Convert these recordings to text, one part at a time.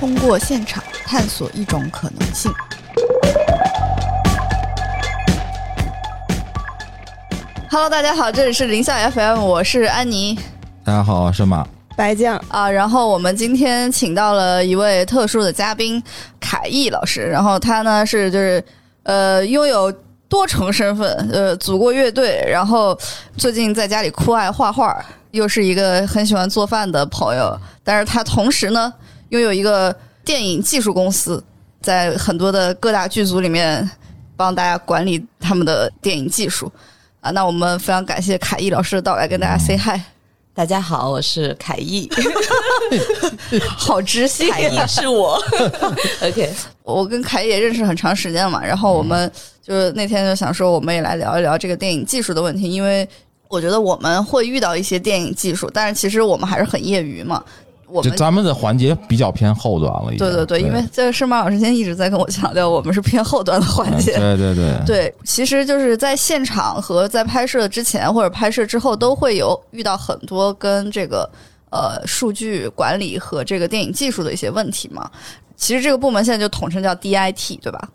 通过现场探索一种可能性。Hello，大家好，这里是林下 FM，我是安妮大家好，我是马。白酱，啊。然后我们今天请到了一位特殊的嘉宾，凯毅老师。然后他呢是就是呃拥有多重身份，呃组过乐队，然后最近在家里酷爱画画，又是一个很喜欢做饭的朋友。但是他同时呢拥有一个电影技术公司，在很多的各大剧组里面帮大家管理他们的电影技术。啊，那我们非常感谢凯毅老师的到来，跟大家 say hi。大家好，我是凯毅，好知性、凯毅是我。OK，我跟凯毅也认识很长时间了嘛，然后我们就那天就想说，我们也来聊一聊这个电影技术的问题，因为我觉得我们会遇到一些电影技术，但是其实我们还是很业余嘛。我们就咱们的环节比较偏后端了，已经。对对对，因为这个是马老师现在一直在跟我强调，我们是偏后端的环节。对对对，对，其实就是在现场和在拍摄之前或者拍摄之后，都会有遇到很多跟这个呃数据管理和这个电影技术的一些问题嘛。其实这个部门现在就统称叫 DIT，对吧？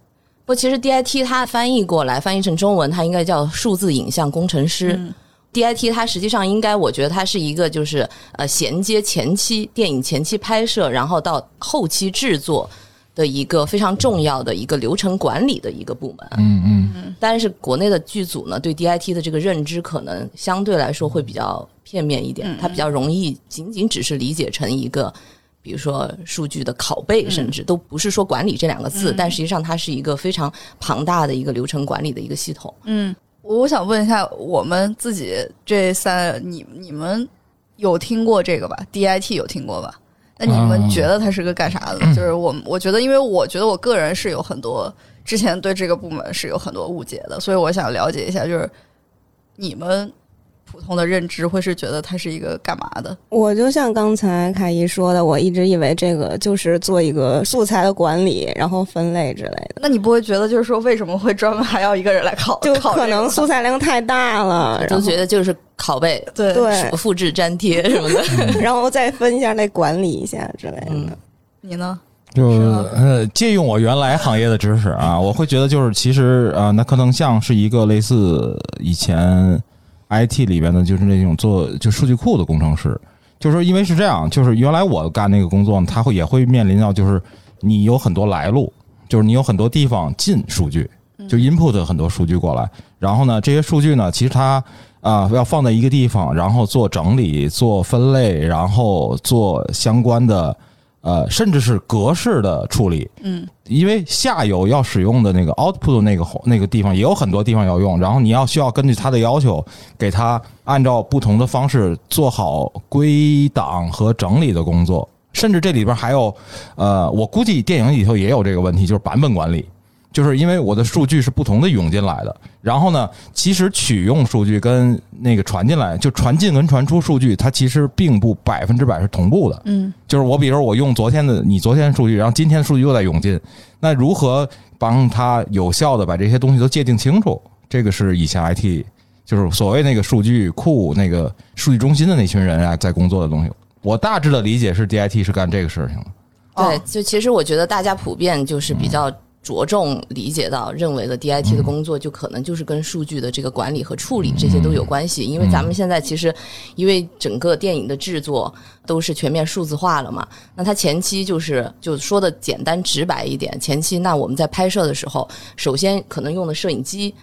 不，其实 DIT 它翻译过来，翻译成中文，它应该叫数字影像工程师。嗯 DIT 它实际上应该，我觉得它是一个就是呃衔接前期电影前期拍摄，然后到后期制作的一个非常重要的一个流程管理的一个部门。嗯嗯，但是国内的剧组呢，对 DIT 的这个认知可能相对来说会比较片面一点，嗯它比较容易仅仅只是理解成一个。比如说数据的拷贝，甚至都不是说管理这两个字，嗯但实际上它是一个非常庞大的一个流程管理的一个系统。嗯，我想问一下，我们自己这三，你你们有听过这个吧？DIT 有听过吧？那你们啊觉得它是个干啥的？就是我，我觉得，因为我觉得我个人是有很多之前对这个部门是有很多误解的，所以我想了解一下，就是你们普通的认知会是觉得它是一个干嘛的？我就像刚才凯伊说的，我一直以为这个就是做一个素材的管理，然后分类之类的，那你不会觉得就是说为什么会专门还要一个人来考？就可能素材量太大了，就觉得就是拷贝、对对，复制粘贴什么的。然后再分一下，再管理一下之类的。嗯你呢？就是呃，借用我原来行业的知识啊，我会觉得就是其实啊、呃那可能像是一个类似以前 IT 里边的，就是那种做就数据库的工程师。就是说因为是这样，就是原来我干那个工作呢，他会也会面临到就是你有很多来路，就是你有很多地方进数据，就 input 很多数据过来，然后呢，这些数据呢，其实它啊、要放在一个地方，然后做整理、做分类，然后做相关的呃，甚至是格式的处理。嗯，因为下游要使用的那个 output 那个那个地方也有很多地方要用，然后你要需要根据它的要求，给它按照不同的方式做好归档和整理的工作。甚至这里边还有，呃，我估计电影里头也有这个问题，就是版本管理。就是因为我的数据是不同的涌进来的，然后呢，其实取用数据跟那个传进来，就传进跟传出数据，它其实并不百分之百是同步的。嗯就是我比如我用昨天的你昨天的数据，然后今天的数据又在涌进，那如何帮他有效的把这些东西都界定清楚？这个是以前 IT 就是所谓那个数据库那个数据中心的那群人啊在工作的东西。我大致的理解是 DIT 是干这个事情的。对哦，就其实我觉得大家普遍就是比较着重理解到，认为的 DIT 的工作就可能就是跟数据的这个管理和处理这些都有关系。因为咱们现在其实，因为整个电影的制作都是全面数字化了嘛，那它前期就是就说的简单直白一点，前期那我们在拍摄的时候，首先可能用的摄影机。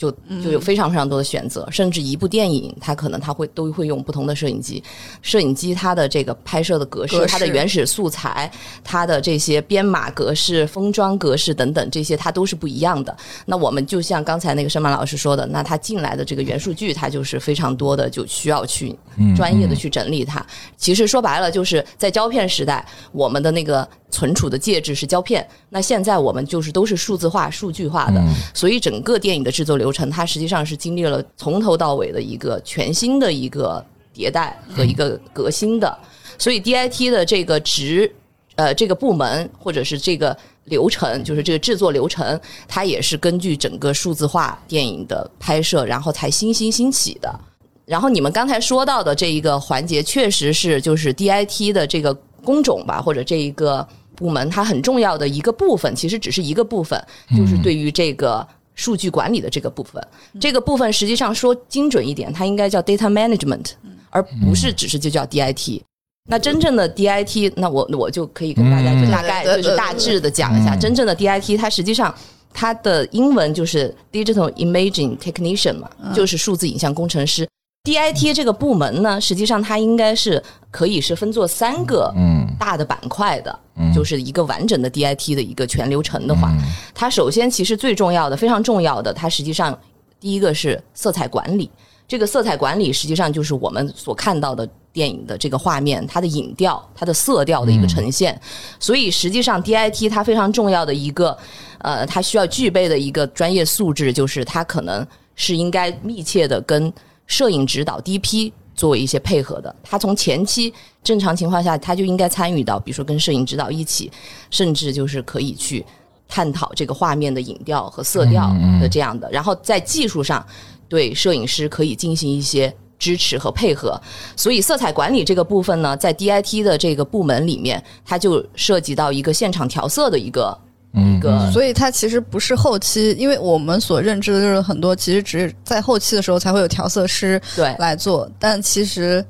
就就有非常非常多的选择，甚至一部电影，它可能它会都会用不同的摄影机。摄影机它的这个拍摄的格式，格式它的原始素材，它的这些编码格式、封装格式等等，这些它都是不一样的。那我们就像刚才那个申曼老师说的，那它进来的这个元数据，它就是非常多的，就需要去专业的去整理它。其实说白了，就是在胶片时代，我们的那个存储的介质是胶片，那现在我们就是都是数字化、数据化的，所以整个电影的制作流程，它实际上是经历了从头到尾的一个全新的一个迭代和一个革新的。所以 DIT 的这个职呃这个部门或者是这个流程，就是这个制作流程，它也是根据整个数字化电影的拍摄，然后才新兴兴起的。然后你们刚才说到的这一个环节，确实是就是 DIT 的这个工种吧，或者这一个部门它很重要的一个部分，其实只是一个部分，就是对于这个数据管理的这个部分。这个部分实际上说精准一点，它应该叫 data management，而不是只是就叫 DIT。那真正的 DIT，那我我就可以跟大家就大概就是大致的讲一下，嗯真正的 DIT 它实际上。它的英文就是 Digital Imaging Technician 嘛，就是数字影像工程师。DIT 这个部门呢，实际上它应该是可以是分作三个嗯大的板块的，嗯就是一个完整的 DIT 的一个全流程的话，它首先其实最重要的、非常重要的，它实际上第一个是色彩管理。这个色彩管理实际上就是我们所看到的电影的这个画面，它的影调、它的色调的一个呈现。所以实际上 DIT 它非常重要的一个，呃，它需要具备的一个专业素质，就是它可能是应该密切的跟摄影指导 DP 作为一些配合的。他从前期正常情况下，他就应该参与到，比如说跟摄影指导一起，甚至就是可以去探讨这个画面的影调和色调的这样的。然后在技术上，对摄影师可以进行一些。支持和配合，所以色彩管理这个部分呢，在 DIT 的这个部门里面，它就涉及到一个现场调色的一个嗯一个。所以它其实不是后期，因为我们所认知的就是很多其实只是在后期的时候才会有调色师对。来做，但其实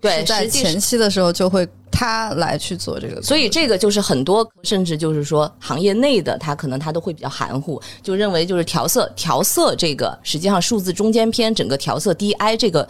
对在前期的时候就会他来去做这个，所以这个就是很多，甚至就是说行业内的，他可能他都会比较含糊，就认为就是调色调色这个，实际上数字中间偏整个调色 DI 这个。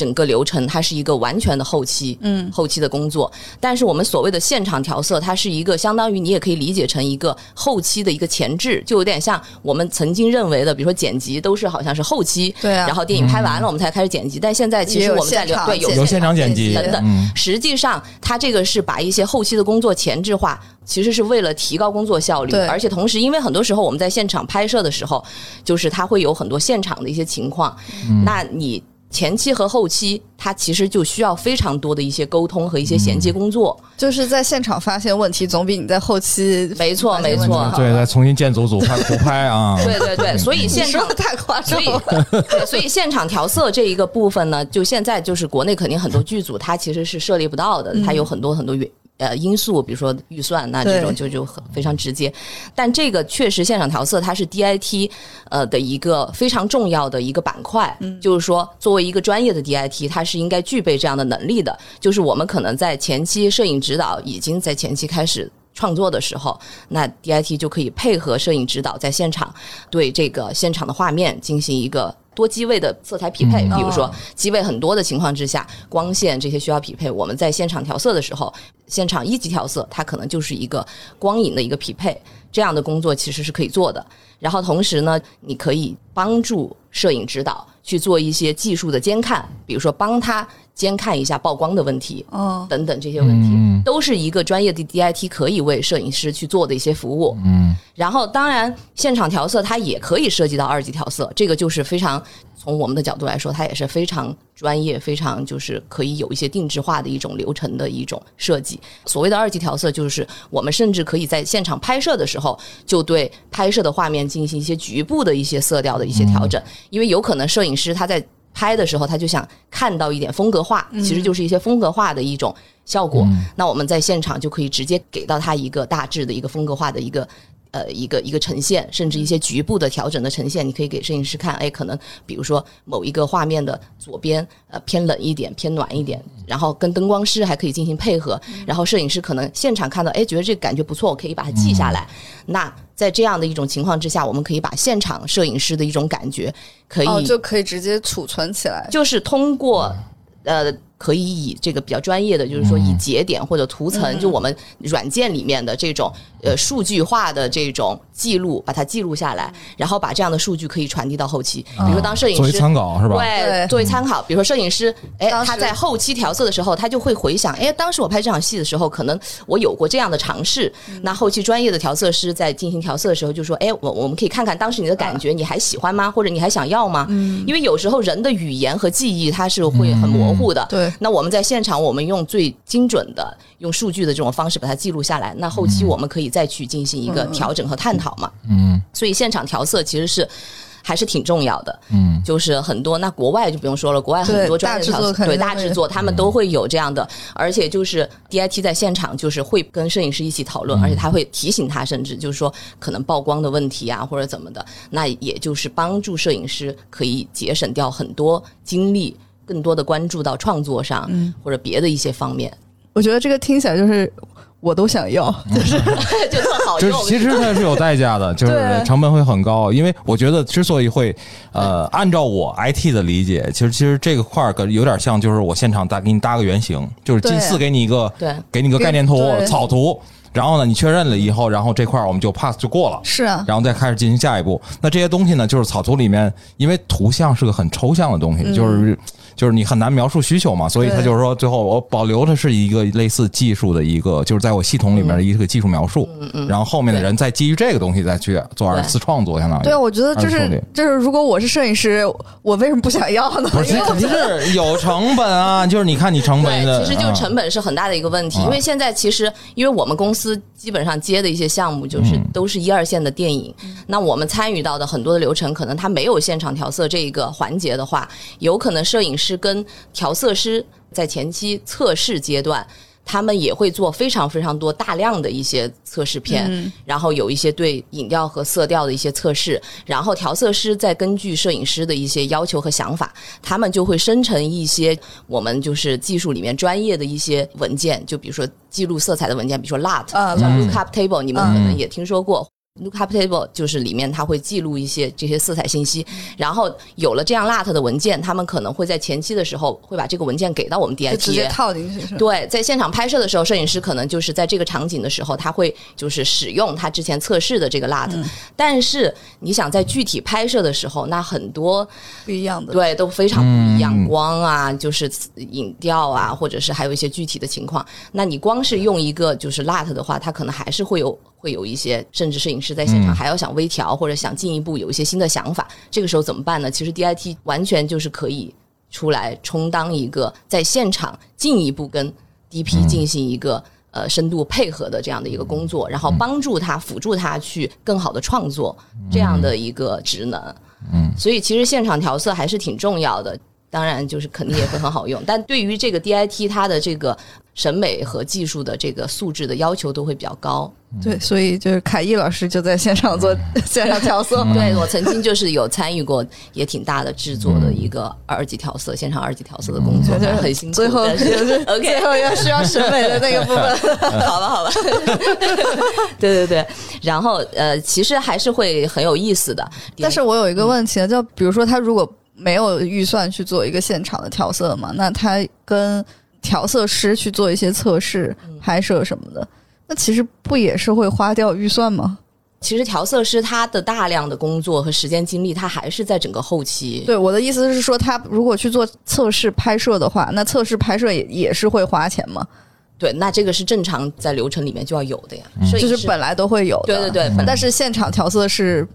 整个流程它是一个完全的后期，嗯，后期的工作。但是我们所谓的现场调色，它是一个相当于你也可以理解成一个后期的一个前置，就有点像我们曾经认为的，比如说剪辑都是好像是后期，对啊然后电影拍完了我们才开始剪辑。但现在其实我们在对有有现场剪辑等等嗯实际上，它这个是把一些后期的工作前置化，其实是为了提高工作效率对，而且同时，因为很多时候我们在现场拍摄的时候，就是它会有很多现场的一些情况，嗯那你。前期和后期，它其实就需要非常多的一些沟通和一些衔接工作。就是在现场发现问题，总比你在后期没错没错对，再重新建组组拍 补拍啊，对对对，所以现场太夸张了。，对，所以现场调色这一个部分呢，就现在就是国内肯定很多剧组它其实是设立不到的，它有很多很多原。呃，因素比如说预算，那这种就就很非常直接。但这个确实现场调色它是 DIT 呃的一个非常重要的一个板块，就是说作为一个专业的 DIT，它是应该具备这样的能力的。就是我们可能在前期摄影指导已经在前期开始创作的时候，那 DIT 就可以配合摄影指导在现场对这个现场的画面进行一个多机位的色彩匹配。比如说哦机位很多的情况之下，光线这些需要匹配，我们在现场调色的时候，现场一级调色它可能就是一个光影的一个匹配，这样的工作其实是可以做的。然后同时呢，你可以帮助摄影指导去做一些技术的监看，比如说帮他监看一下曝光的问题，哦，等等这些问题，嗯都是一个专业的 DIT 可以为摄影师去做的一些服务。嗯然后，当然现场调色它也可以涉及到二级调色，这个就是非常从我们的角度来说，它也是非常专业、非常就是可以有一些定制化的一种流程的一种设计。所谓的二级调色，就是我们甚至可以在现场拍摄的时候，就对拍摄的画面进行一些局部的一些色调的一些调整，因为有可能摄影师他在拍的时候，他就想看到一点风格化，其实就是一些风格化的一种效果。那我们在现场就可以直接给到他一个大致的一个风格化的一个。呃，一个一个呈现，甚至一些局部的调整的呈现，你可以给摄影师看。哎，可能比如说某一个画面的左边呃偏冷一点，偏暖一点，然后跟灯光师还可以进行配合。然后摄影师可能现场看到，哎，觉得这个感觉不错，我可以把它记下来。那在这样的一种情况之下，我们可以把现场摄影师的一种感觉，可以、哦，就可以直接储存起来。就是通过呃，可以以这个比较专业的，就是说以节点或者图层，就我们软件里面的这种呃数据化的这种记录，把它记录下来，然后把这样的数据可以传递到后期。比如说，当摄影师作为参考是吧？对，作为参考，比如说摄影师，哎，他在后期调色的时候，他就会回想，哎，当时我拍这场戏的时候，可能我有过这样的尝试。那后期专业的调色师在进行调色的时候，就说，哎，我我们可以看看当时你的感觉，你还喜欢吗？或者你还想要吗？因为有时候人的语言和记忆它是会很模糊的。对那我们在现场，我们用最精准的用数据的这种方式把它记录下来，那后期我们可以再去进行一个调整和探讨嘛。嗯。所以现场调色其实是。还是挺重要的。嗯，就是很多，那国外就不用说了，国外很多专业的调色对大制作，他们都会有这样的，而且就是 DIT 在现场就是会跟摄影师一起讨论，而且他会提醒他，甚至就是说可能曝光的问题啊或者怎么的，那也就是帮助摄影师可以节省掉很多精力，更多的关注到创作上、嗯或者别的一些方面，我觉得这个听起来就是我都想要，就是就特好用。就是其实它是有代价的，就是成本会很高。因为我觉得之所以会，呃，按照我 IT 的理解，其实其实这个块儿跟有点像，就是我现场搭给你搭个原型，就是近似给你一个对给你个概念图草图，然后呢你确认了以后，然后这块儿我们就 pass 就过了。是啊，然后再开始进行下一步。那这些东西呢，就是草图里面，因为图像是个很抽象的东西，就是就是你很难描述需求嘛，所以他就是说，最后我保留的是一个类似技术的一个，就是在我系统里面的一个技术描述，然后后面的人再基于这个东西再去做二次创作，相当于。对。啊，我觉得就是就是，如果我是摄影师，我为什么不想要呢？不是，肯定是有成本啊，就是你看你成本的，其实就成本是很大的一个问题，啊。因为现在其实因为我们公司基本上接的一些项目就是嗯。都是一二线的电影，那我们参与到的很多的流程，可能它没有现场调色这一个环节的话，有可能摄影师跟调色师在前期测试阶段。他们也会做非常非常多大量的一些测试片，嗯然后有一些对影调和色调的一些测试，然后调色师再根据摄影师的一些要求和想法，他们就会生成一些我们就是技术里面专业的一些文件，就比如说记录色彩的文件，比如说 LUT，、啊 Lookup Table，你们可能也听说过。Lookup Table 就是里面它会记录一些这些色彩信息，然后有了这样 LUT 的文件，他们可能会在前期的时候会把这个文件给到我们就直接 DIT，套进去是吧？对，在现场拍摄的时候，摄影师可能就是在这个场景的时候，他会就是使用他之前测试的这个 LUT，、但是你想在具体拍摄的时候，那很多不一样的。对都非常不一样，嗯光啊，就是影调啊，或者是还有一些具体的情况。那你光是用一个就是 LUT 的话，它可能还是会有会有一些，甚至摄影师在现场嗯还要想微调、或者想进一步有一些新的想法。这个时候怎么办呢？其实 DIT 完全就是可以出来充当一个在现场进一步跟 DP 进行一个。呃，深度配合的这样的一个工作，然后帮助他、辅助他去更好的创作这样的一个职能。嗯，所以其实现场调色还是挺重要的。当然，就是肯定也会很好用，但对于这个 DIT 它的这个审美和技术的这个素质的要求都会比较高。对，所以就是凯毅老师就在现场做 现场调色。对我曾经就是有参与过也挺大的制作的一个二级调色，现场二级调色的工作，对很辛苦。最后是是 OK 最后要需要审美的那个部分。好吧，好吧，对对对，然后呃，其实还是会很有意思的。但是我有一个问题呢，就比如说他如果没有预算去做一个现场的调色嘛，那他跟调色师去做一些测试、拍摄什么的，那其实不也是会花掉预算吗？其实调色师他的大量的工作和时间精力，他还是在整个后期。对，我的意思是说，他如果去做测试拍摄的话，那测试拍摄也也是会花钱吗？对，那这个是正常在流程里面就要有的呀，就是本来都会有的。对对对，本但是现场调色是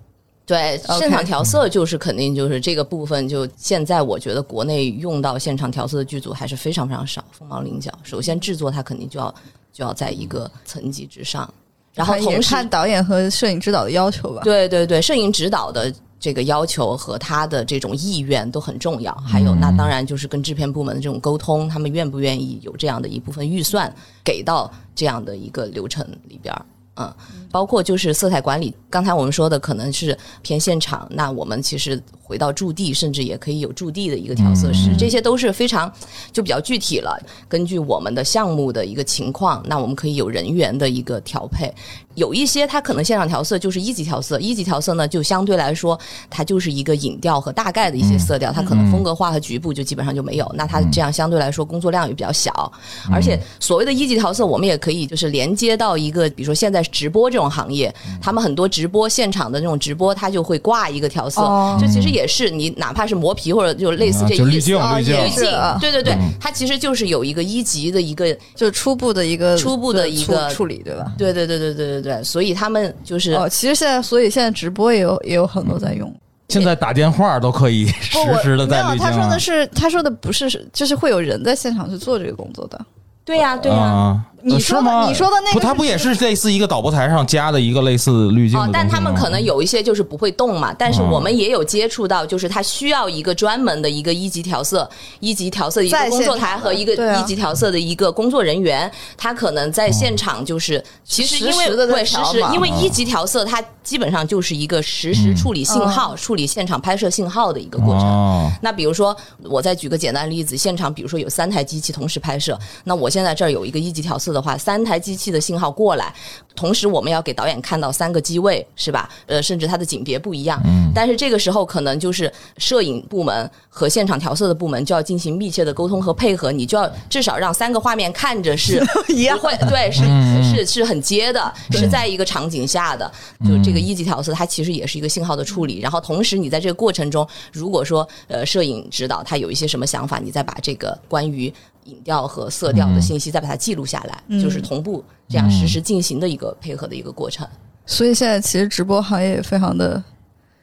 对现场调色就是肯定就是这个部分，就现在我觉得国内用到现场调色的剧组还是非常非常少，凤毛麟角。首先制作它肯定就要就要在一个层级之上，然后也同时看导演和摄影指导的要求吧。对对对，摄影指导的这个要求和他的这种意愿都很重要。还有，那当然就是跟制片部门的这种沟通，他们愿不愿意有这样的一部分预算给到这样的一个流程里边儿。嗯，包括就是色彩管理，刚才我们说的可能是偏现场，那我们其实回到驻地，甚至也可以有驻地的一个调色师，这些都是非常就比较具体了。根据我们的项目的一个情况，那我们可以有人员的一个调配。有一些它可能现场调色就是一级调色，一级调色呢就相对来说它就是一个影调和大概的一些色调，它可能风格化和局部就基本上就没有。那它这样相对来说工作量也比较小，而且所谓的一级调色，我们也可以就是连接到一个，比如说现在直播这种行业，他们很多直播现场的那种直播，它就会挂一个调色，哦。这其实也是你哪怕是磨皮或者就类似这滤镜啊滤镜也是啊。对对对，它其实就是有一个一级的一个就初步的一个初步的一个处处理，对吧？对对对对对对对，所以他们就是、哦，其实现在，所以现在直播也有也有很多在用。现在打电话都可以实时的没有，在滤他说的是，他说的不是，就是会有人在现场去做这个工作的。对呀、对呀、啊，你说？的你说的那个不，它不也是类似一个导播台上加的一个类似滤镜但他们可能有一些就是不会动嘛，但是嗯我们也有接触到，就是他需要一个专门的一个一级调色、一级调色的一个工作台和一个一级调色的一个工作人员，他可能在现场就是其实因为实时对实时因为一级调色它基本上就是一个实时处理信号、处理现场拍摄信号的一个过程。哦，那比如说，我再举个简单例子，现场比如说有三台机器同时拍摄，那我现在这儿有一个一级调色的话，三台机器的信号过来，同时我们要给导演看到三个机位，是吧？呃，甚至它的景别不一样。嗯。但是这个时候可能就是摄影部门和现场调色的部门就要进行密切的沟通和配合，你就要至少让三个画面看着是 一样会对，是是是很接的，是在一个场景下的。就这个一级调色，它其实也是一个信号的处理。然后同时你在这个过程中，如果说呃摄影指导他有一些什么想法，你再把这个关于影调和色调的信息再把它记录下来，就是同步这样实时进行的一个配合的一个过程。所以现在其实直播行业也非常的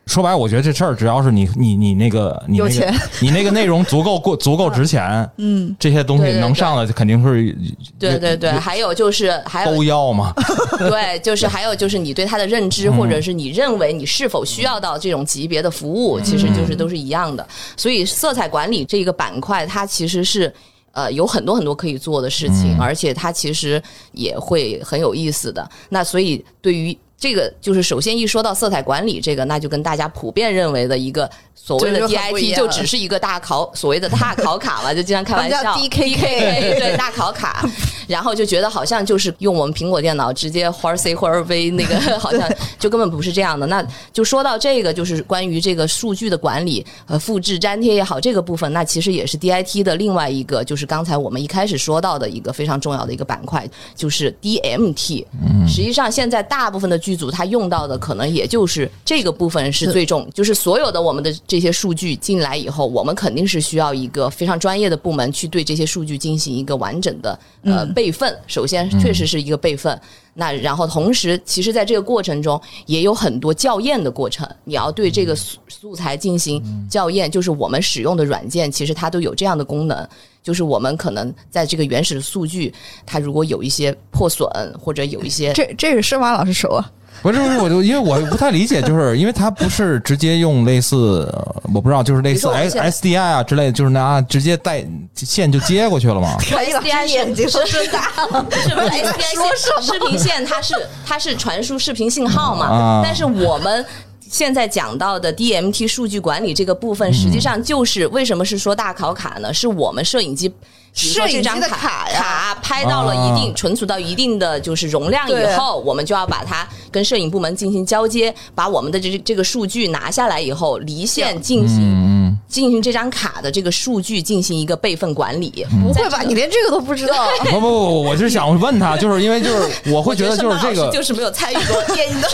说白了，我觉得这事儿只要是你你你那个你那个有钱 你那个内容足够过 足够值钱，嗯，这些东西能上的肯定是对对对，还有就是还有都要嘛。对，就是还有就是你对它的认知，或者是你认为你是否需要到这种级别的服务，其实就是都是一样的。所以色彩管理这一个板块，它其实是。呃，有很多很多可以做的事情，而且它其实也会很有意思的。那所以对于这个，就是首先一说到色彩管理这个，那就跟大家普遍认为的一个所谓的 DIT，就只是一个大考所谓的大考卡嘛，就经常开玩笑。叫 DKK 对。大考卡，然后就觉得好像就是用我们苹果电脑直接花 C 或者 V 那个，好像就根本不是这样的。那就说到这个，就是关于这个数据的管理呃复制粘贴也好，这个部分，那其实也是 DIT 的另外一个，就是刚才我们一开始说到的一个非常重要的一个板块，就是 DMT。实际上，现在大部分的剧组它用到的可能也就是这个部分是最重，就是所有的我们的这些数据进来以后，我们肯定是需要一个非常专业的部门去对这些数据进行一个完整的呃备份。首先，确实是一个备份。那然后同时，其实在这个过程中也有很多校验的过程，你要对这个素素材进行校验，就是我们使用的软件其实它都有这样的功能，就是我们可能在这个原始的数据，它如果有一些破损或者有一些这这个是马老师熟啊，不是不是，我就因为我不太理解，就是因为它不是直接用类似，呃我不知道，就是类似 S 现在 SDI 啊之类的，就是拿直接带线就接过去了嘛。凯一老师眼睛都睁大了，是不是 SDI 说什线视频线它是它是传输视频信号嘛？啊但是我们。现在讲到的 DMT 数据管理这个部分，实际上就是为什么是说大考卡呢？是我们摄影机。摄影机的卡卡拍到了一定、啊存储到一定的就是容量以后，我们就要把它跟摄影部门进行交接，把我们的这这个数据拿下来以后，离线进行、嗯进行这张卡的这个数据进行一个备份管理。不会吧？你连这个都不知道？嗯，不不不，我是想问他，就是因为就是我会觉得就是这个就是没有参与过电影的，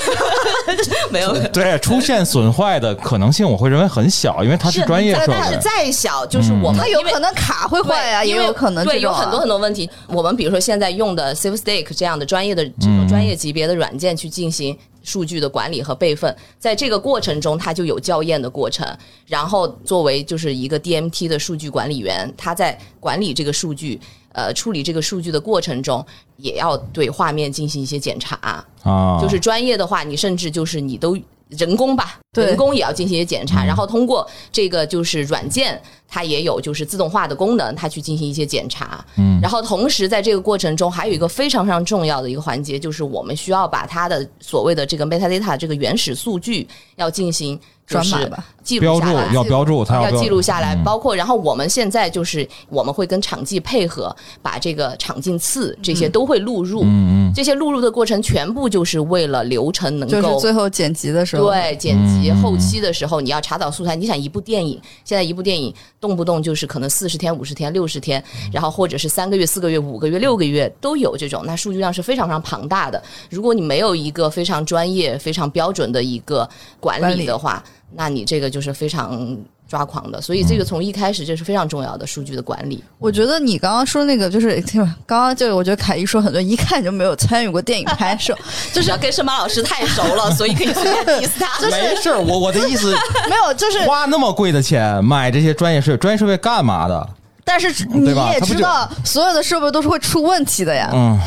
没有。对出现损坏的可能性，我会认为很小，因为它是专业设但是。再小，就是我们它有可能卡会坏呀，对因为也有可能对有很多很多问题。我们比如说现在用的 SafeStack 这样的专业的这种专业级别的软件去进行。数据的管理和备份，在这个过程中，它就有校验的过程。然后，作为就是一个 DMT 的数据管理员，他在管理这个数据、呃处理这个数据的过程中，也要对画面进行一些检查。啊，就是专业的话，你甚至就是你都人工吧，对。人工也要进行一些检查，然后通过这个就是软件，它也有就是自动化的功能，它去进行一些检查。嗯，然后同时在这个过程中，还有一个非常非常重要的一个环节，就是我们需要把它的所谓的这个 metadata 这个原始数据要进行就是转码吧记标注录下来，要标注，它要记录下来，嗯包括然后我们现在就是我们会跟场记配合，把这个场进次这些都会录入。嗯嗯这些录入的过程全部就是为了流程能就是够最后剪辑的时候，对剪辑嗯后期的时候，你要查找素材。你想一部电影，现在一部电影动不动就是可能四十天、五十天、六十天，然后或者是三个月、四个月、五个月、六个月都有这种，那数据量是非常非常庞大的。如果你没有一个非常专业、非常标准的一个管理的话，那你这个就是非常抓狂的。所以这个从一开始这是非常重要的数据的管理。我觉得你刚刚说那个就是，刚刚就我觉得凯一说很多，一看就没有参与过电影拍摄，就是要跟申马老师太熟了，所以可以随便 diss 他。没事儿，我我的意思，没有，就是花那么贵的钱买这些专业设备，专业设备干嘛的？但是你也知道，所有的设备都是会出问题的呀。嗯，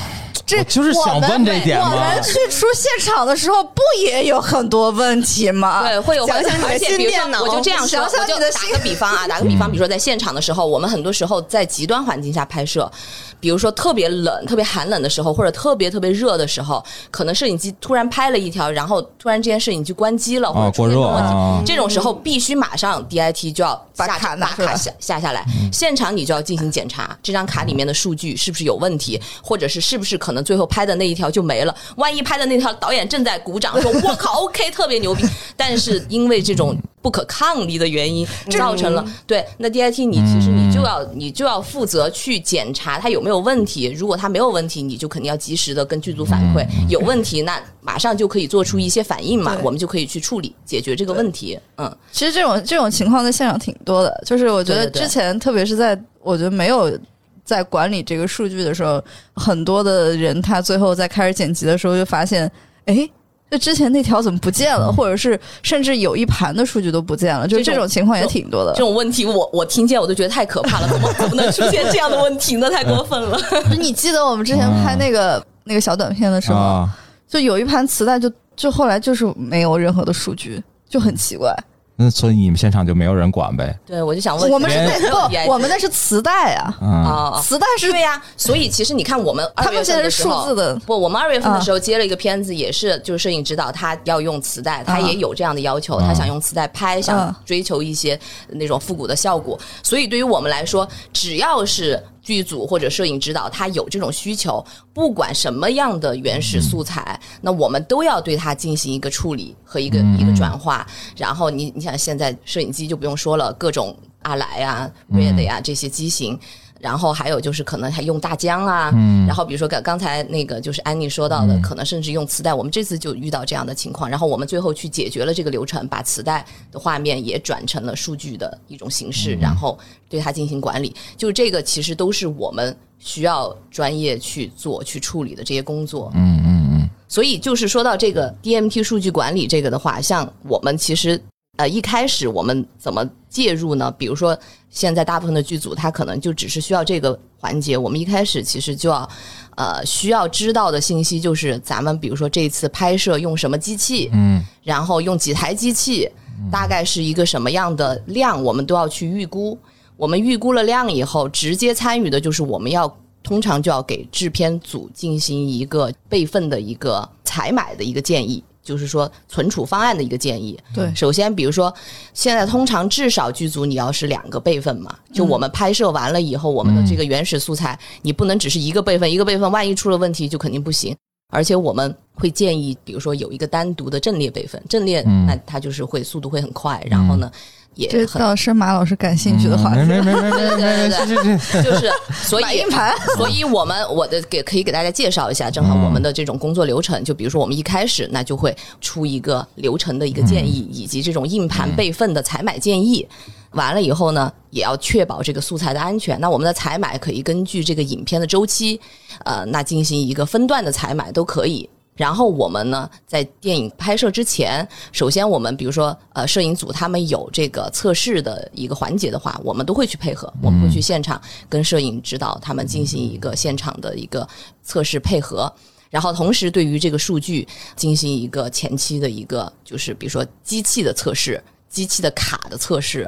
这我就是想问这点嘛。我们去出现场的时候，不也有很多问题吗？对，会有想想你的而且比如说新电脑我就这样说，想想我就你的打新个比方啊，打个比方，比如说在现场的时候，我们很多时候在极端环境下拍摄，比如说特别冷、特别寒冷的时候，或者特别特别热的时候，可能摄影机突然拍了一条，然后突然之间摄影机关机了，或者出现这种问题，啊。这种时候必须马上 DIT 就要把下把卡拿出来卡下下下来，现场你就要进行检查，这张卡里面的数据是不是有问题，或者是是不是可能最后拍的那一条就没了。万一拍的那条导演正在鼓掌说 “我靠，OK，特别牛逼”，但是因为这种不可抗力的原因，造成了对那 DIT 你其实你就要你就要负责去检查它有没有问题，如果它没有问题，你就肯定要及时的跟剧组反馈，有问题那马上就可以做出一些反应嘛，我们就可以去处理解决这个问题。嗯，其实这种这种情况在现场挺多的，就是我觉得之前，特别是在我觉得没有在管理这个数据的时候，很多的人他最后在开始剪辑的时候就发现，哎。就之前那条怎么不见了，或者是甚至有一盘的数据都不见了，就这这种种情况也挺多的这。种问题我我听见我都觉得太可怕了，怎么怎么能出现这样的问题呢？太过分了。你记得我们之前拍那个、那个小短片的时候，啊，就有一盘磁带就，就后来就是没有任何的数据，就很奇怪。那所以你们现场就没有人管呗？对，我就想问，我们是连那不，我们那是磁带啊，啊，啊，磁带是对呀、所以其实你看，我们二月他们现在份的时候是数字，的，不，我们二月份的时候接了一个片子，也是就是摄影指导他要用磁带，他也有这样的要求，他想用磁带拍，想追求一些那种复古的效果。所以对于我们来说，只要是剧组或者摄影指导他有这种需求，不管什么样的原始素材，那我们都要对它进行一个处理和一个、一个转化。然后你你想现在摄影机就不用说了，各种阿莱啊、Red 呀这些机型。然后还有就是可能还用大疆啊，然后比如说刚刚才那个就是安妮说到的，可能甚至用磁带，我们这次就遇到这样的情况，然后我们最后去解决了这个流程，把磁带的画面也转成了数据的一种形式，然后对它进行管理，就是这个其实都是我们需要专业去做去处理的这些工作。嗯嗯嗯，所以就是说到这个 DMT 数据管理这个的话，像我们其实呃一开始我们怎么介入呢？比如说现在大部分的剧组，他可能就只是需要这个环节，我们一开始其实就要呃需要知道的信息就是咱们比如说这次拍摄用什么机器，嗯，然后用几台机器，大概是一个什么样的量，我们都要去预估。我们预估了量以后，直接参与的就是我们要通常就要给制片组进行一个备份的一个采买的一个建议，就是说存储方案的一个建议。对首先，比如说现在通常至少剧组你要是两个备份嘛，就我们拍摄完了以后，我们的这个原始素材你不能只是一个备份，一个备份万一出了问题就肯定不行。而且我们会建议，比如说有一个单独的阵列备份，阵列嗯那它就是会速度会很快，然后呢也这很倒是马老师感兴趣的话题。没没没没 没没对没，对这这这，就是，所以硬盘，所以我们我的给可以给大家介绍一下，正好嗯我们的这种工作流程，就比如说我们一开始那就会出一个流程的一个建议，以及这种硬盘备份的采买建议。完了以后呢，也要确保这个素材的安全。那我们的采买可以根据这个影片的周期，呃，那进行一个分段的采买都可以。然后我们呢，在电影拍摄之前，首先我们比如说呃，摄影组他们有这个测试的一个环节的话，我们都会去配合，我们会去现场跟摄影指导他们进行一个现场的一个测试配合。然后同时对于这个数据进行一个前期的一个，就是比如说机器的测试、机器的卡的测试，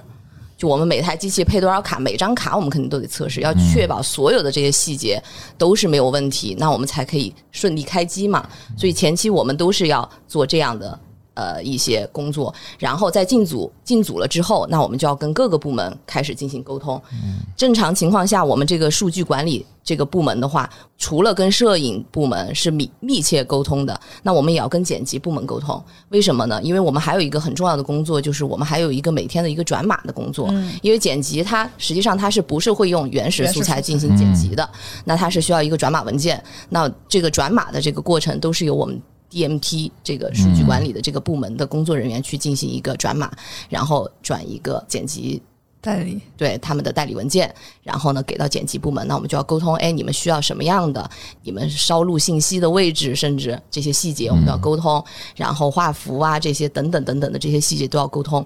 就我们每台机器配多少卡，每张卡我们肯定都得测试，要确保所有的这些细节都是没有问题，那我们才可以顺利开机嘛。所以前期我们都是要做这样的呃一些工作，然后在进组进组了之后，那我们就要跟各个部门开始进行沟通。正常情况下，我们这个数据管理这个部门的话，除了跟摄影部门是密密切沟通的，那我们也要跟剪辑部门沟通。为什么呢？因为我们还有一个很重要的工作，就是我们还有一个每天的一个转码的工作。因为剪辑它实际上它是不是会用原始素材进行剪辑的？那它是需要一个转码文件。那这个转码的这个过程都是由我们 DMT 这个数据管理的这个部门的工作人员去进行一个转码，然后转一个剪辑代理，对他们的代理文件，然后呢给到剪辑部门，那我们就要沟通，哎，你们需要什么样的，你们烧录信息的位置，甚至这些细节我们都要沟通，然后画幅啊这些等等等等的这些细节都要沟通，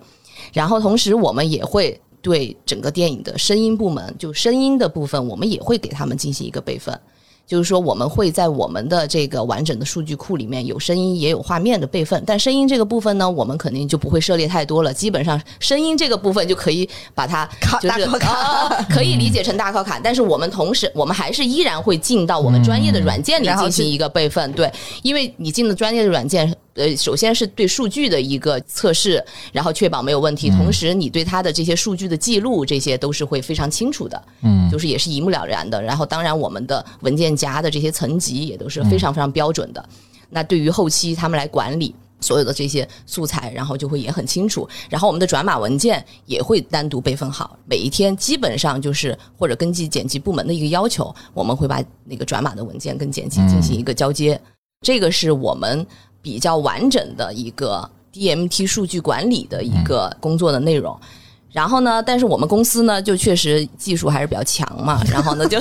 然后同时我们也会对整个电影的声音部门，就声音的部分，我们也会给他们进行一个备份。就是说我们会在我们的这个完整的数据库里面有声音也有画面的备份，但声音这个部分呢，我们肯定就不会涉猎太多了，基本上声音这个部分就可以把它就是可以理解成大考卡，但是我们同时我们还是依然会进到我们专业的软件里进行一个备份，对，因为你进了专业的软件。呃，首先是对数据的一个测试，然后确保没有问题。同时，你对它的这些数据的记录，这些都是会非常清楚的，嗯，就是也是一目了然的。然后，当然我们的文件夹的这些层级也都是非常非常标准的。那对于后期他们来管理所有的这些素材，然后就会也很清楚。然后我们的转码文件也会单独备份好，每一天基本上就是或者根据剪辑部门的一个要求，我们会把那个转码的文件跟剪辑进行一个交接。这个是我们比较完整的一个 DMT 数据管理的一个工作的内容。然后呢，但是我们公司呢，就确实技术还是比较强嘛。然后呢，就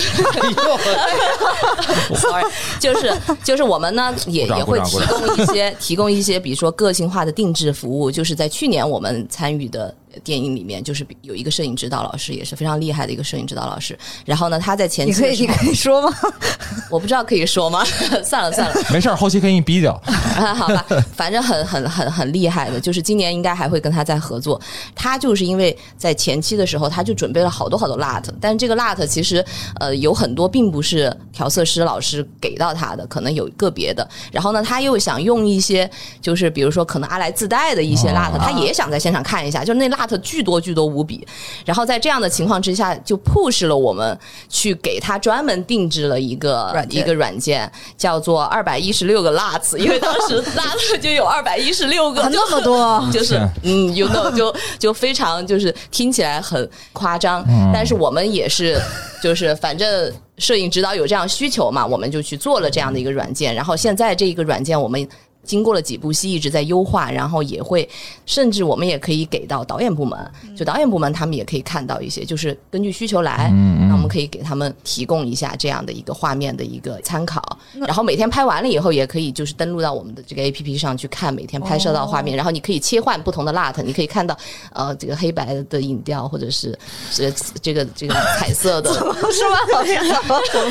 sorry，就是就是我们呢也也会提供一些提供一些，比如说个性化的定制服务。就是在去年我们参与的电影里面，就是有一个摄影指导老师，也是非常厉害的一个摄影指导老师。然后呢，他在前你可以你可以说吗？我不知道可以说吗？算了算了，没事儿，后期可以给你逼掉。啊，好吧，反正很很很很厉害的，就是今年应该还会跟他再合作。他就是因为在前期的时候，他就准备了好多好多 lat，但是这个 lat 其实呃有很多并不是调色师老师给到他的，可能有个别的。然后呢，他又想用一些就是比如说可能阿来自带的一些 lat，、哦他也想在现场看一下，就是那 lat 巨多巨多无比。然后在这样的情况之下，就 push 了我们去给他专门定制了一个软一个软件，叫做二百一十六个 lat，因为当时 lat 就有二百一十六个，就那么多，就是是嗯，you know，就就非常就是听起来很夸张，但是我们也是就是反正摄影指导有这样需求嘛，我们就去做了这样的一个软件，然后现在这个软件我们。经过了几部戏，一直在优化，然后也会，甚至我们也可以给到导演部门，就导演部门他们也可以看到一些，就是根据需求来，那我们可以给他们提供一下这样的一个画面的一个参考，然后每天拍完了以后，也可以就是登录到我们的这个 A P P 上去看每天拍摄到画面，然后你可以切换不同的 LUT，你可以看到呃这个黑白的影调，或者是这这个这个彩色的，是吧？老师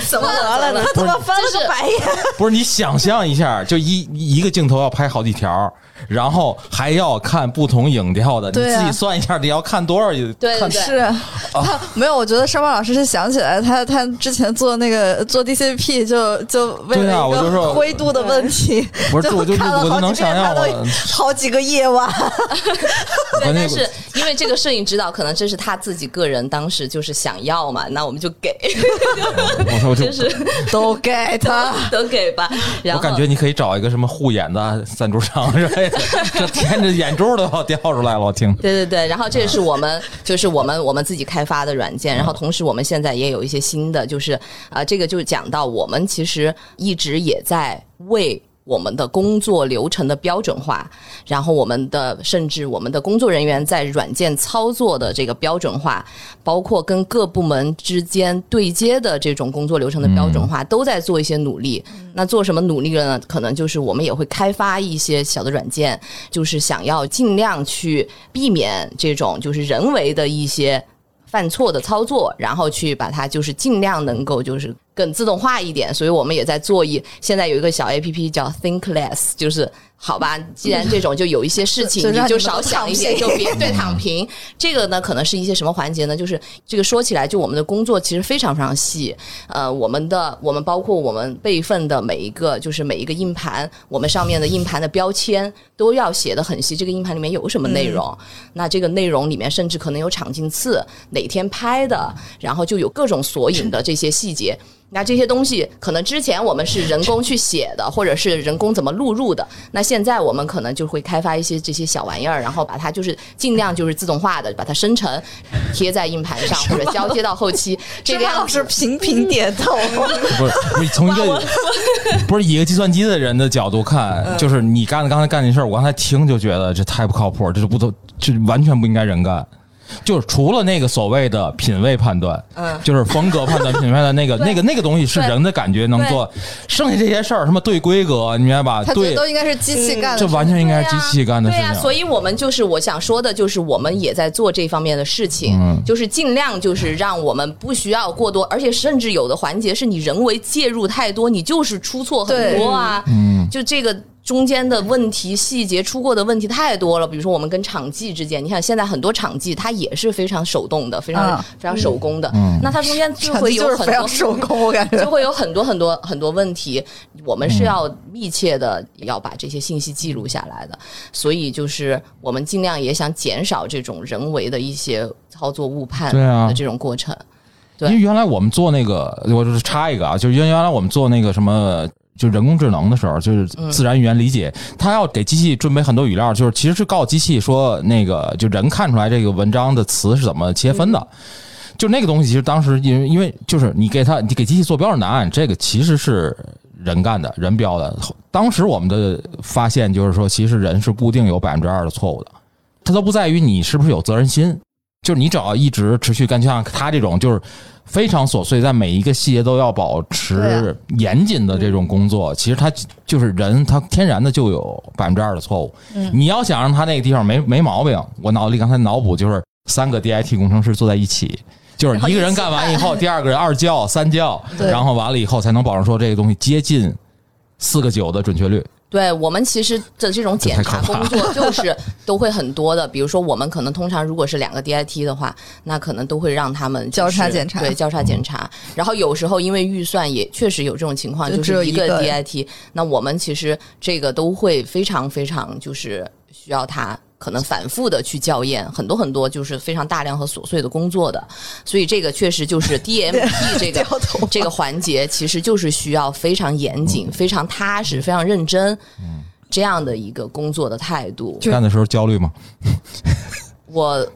怎么了？呢？他怎么翻了？个白眼？不是你想象一下，就一一个镜镜头要拍好几条，然后还要看不同影调的，你自己算一下，你要看多少？看对对是他没有，我觉得沙猫老师是想起来他他之前做那个做 DCP 就就为了一我就说个灰度的问题，不是，我就看了我就能好几遍想象他都我好几个夜晚。但是因为这个摄影指导可能这是他自己个人当时就是想要嘛，那我们就给，我说我就 就是都给他。都给吧。然后我感觉你可以找一个什么护眼的赞助商之类 的，这天这眼珠都要掉出来了，我听。对对对，然后这也是我们就是我们我们自己开发的软件，然后同时我们现在也有一些新的，就是啊、这个就讲到我们其实一直也在为。我们的工作流程的标准化，然后我们的甚至我们的工作人员在软件操作的这个标准化，包括跟各部门之间对接的这种工作流程的标准化，都在做一些努力。那做什么努力了呢？可能就是我们也会开发一些小的软件，就是想要尽量去避免这种就是人为的一些犯错的操作，然后去把它就是尽量能够就是更自动化一点。所以我们也在做一，现在有一个小 A P P 叫 Think Less，就是好吧，既然这种就有一些事情 你就少想一些，就别对躺平。这个呢，可能是一些什么环节呢？就是这个说起来，就我们的工作其实非常非常细。呃，我们的我们包括我们备份的每一个，就是每一个硬盘，我们上面的硬盘的标签都要写的很细。这个硬盘里面有什么内容？那这个内容里面甚至可能有场景次，哪天拍的，然后就有各种索引的这些细节。那这些东西可能之前我们是人工去写的，或者是人工怎么录入的。那现在我们可能就会开发一些这些小玩意儿，然后把它就是尽量就是自动化的把它生成，贴在硬盘上或者交接到后期。这个老师频频点头。不是不是从一个 不是以一个计算机的人的角度看，就是你干的刚才干这事儿，我刚才听就觉得这太不靠谱，这是不都这完全不应该人干。就是除了那个所谓的品味判断，嗯，就是风格判断、品味的那个、那个、那个东西是人的感觉能做，剩下这些事儿什么对规格，你明白吧？对，都应该是机器干的这完全应该是机器干的事对呀、情。所以我们就是我想说的，就是我们也在做这方面的事情，嗯。就是尽量就是让我们不需要过多，而且甚至有的环节是你人为介入太多，你就是出错很多啊。嗯，就这个中间的问题、细节出过的问题太多了。比如说我们跟场记之间，你看现在很多场记它也是非常手动的，非常、嗯非常手工的，嗯那它中间就会有很多手工，我感觉就会有很多很多很多问题，我们是要密切的要把这些信息记录下来的，所以就是我们尽量也想减少这种人为的一些操作误判的这种过程。对因为原来我们做那个，我就是插一个啊，就是原原来我们做那个什么。就人工智能的时候，就是自然语言理解，他要给机器准备很多语料，就是其实是告诉机器说，那个就人看出来这个文章的词是怎么切分的。就那个东西，其实当时因为因为就是你给他，你给机器做标准答案，这个其实是人干的，人标的。当时我们的发现就是说，其实人是固定有百分之二的错误的，它都不在于你是不是有责任心，就是你只要一直持续干，就像他这种就是非常琐碎，在每一个细节都要保持严谨的这种工作，其实他就是人，他天然的就有百分之二的错误。你要想让他那个地方没没毛病，我脑子里刚才脑补就是三个 DIT 工程师坐在一起。就是一个人干完以后，第二个人二叫、三叫，然后完了以后才能保证说这个东西接近四个九的准确率。对我们其实的这种检查工作，就是都会很多的。比如说，我们可能通常如果是两个 DIT 的话，那可能都会让他们就是交叉检查对交叉检查。然后有时候因为预算也确实有这种情况，就是一个 DIT，那我们其实这个都会非常非常就是需要他。可能反复的去校验，很多很多就是非常大量和琐碎的工作的，所以这个确实就是 DMP 这个这个环节，其实就是需要非常严谨、非常踏实、非常认真，这样的一个工作的态度。干的时候焦虑吗？我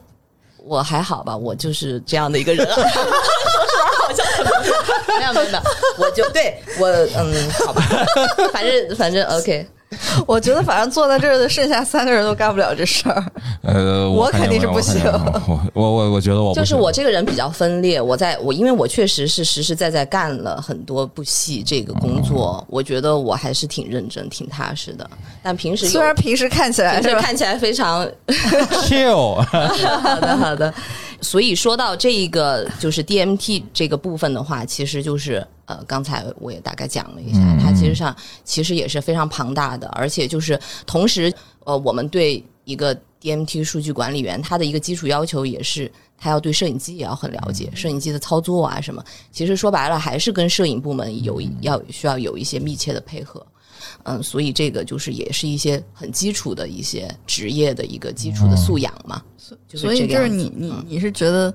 我还好吧，我就是这样的一个人、啊。好像没有没有没有，我就对我嗯，好吧，反正反正 OK。我觉得反正坐在这儿的剩下三个人都干不了这事儿。呃，我肯定是不行我我我觉得我就是我这个人比较分裂，我在我因为我确实是实实在在干了很多部戏这个工作，我觉得我还是挺认真、挺踏实的。但平时虽然平时看起来是看起来非常 chill，好的 好的。所以说到这一个就是 DMT 这个部分的话，其实就是呃，刚才我也大概讲了一下，嗯它其实上其实也是非常庞大的，而且就是同时呃，我们对一个 DMT 数据管理员他的一个基础要求也是。他要对摄影机也要很了解，摄影机的操作啊什么，其实说白了还是跟摄影部门有要需要有一些密切的配合。嗯，所以这个就是也是一些很基础的一些职业的一个基础的素养嘛。就是所以就是你你嗯你是觉得，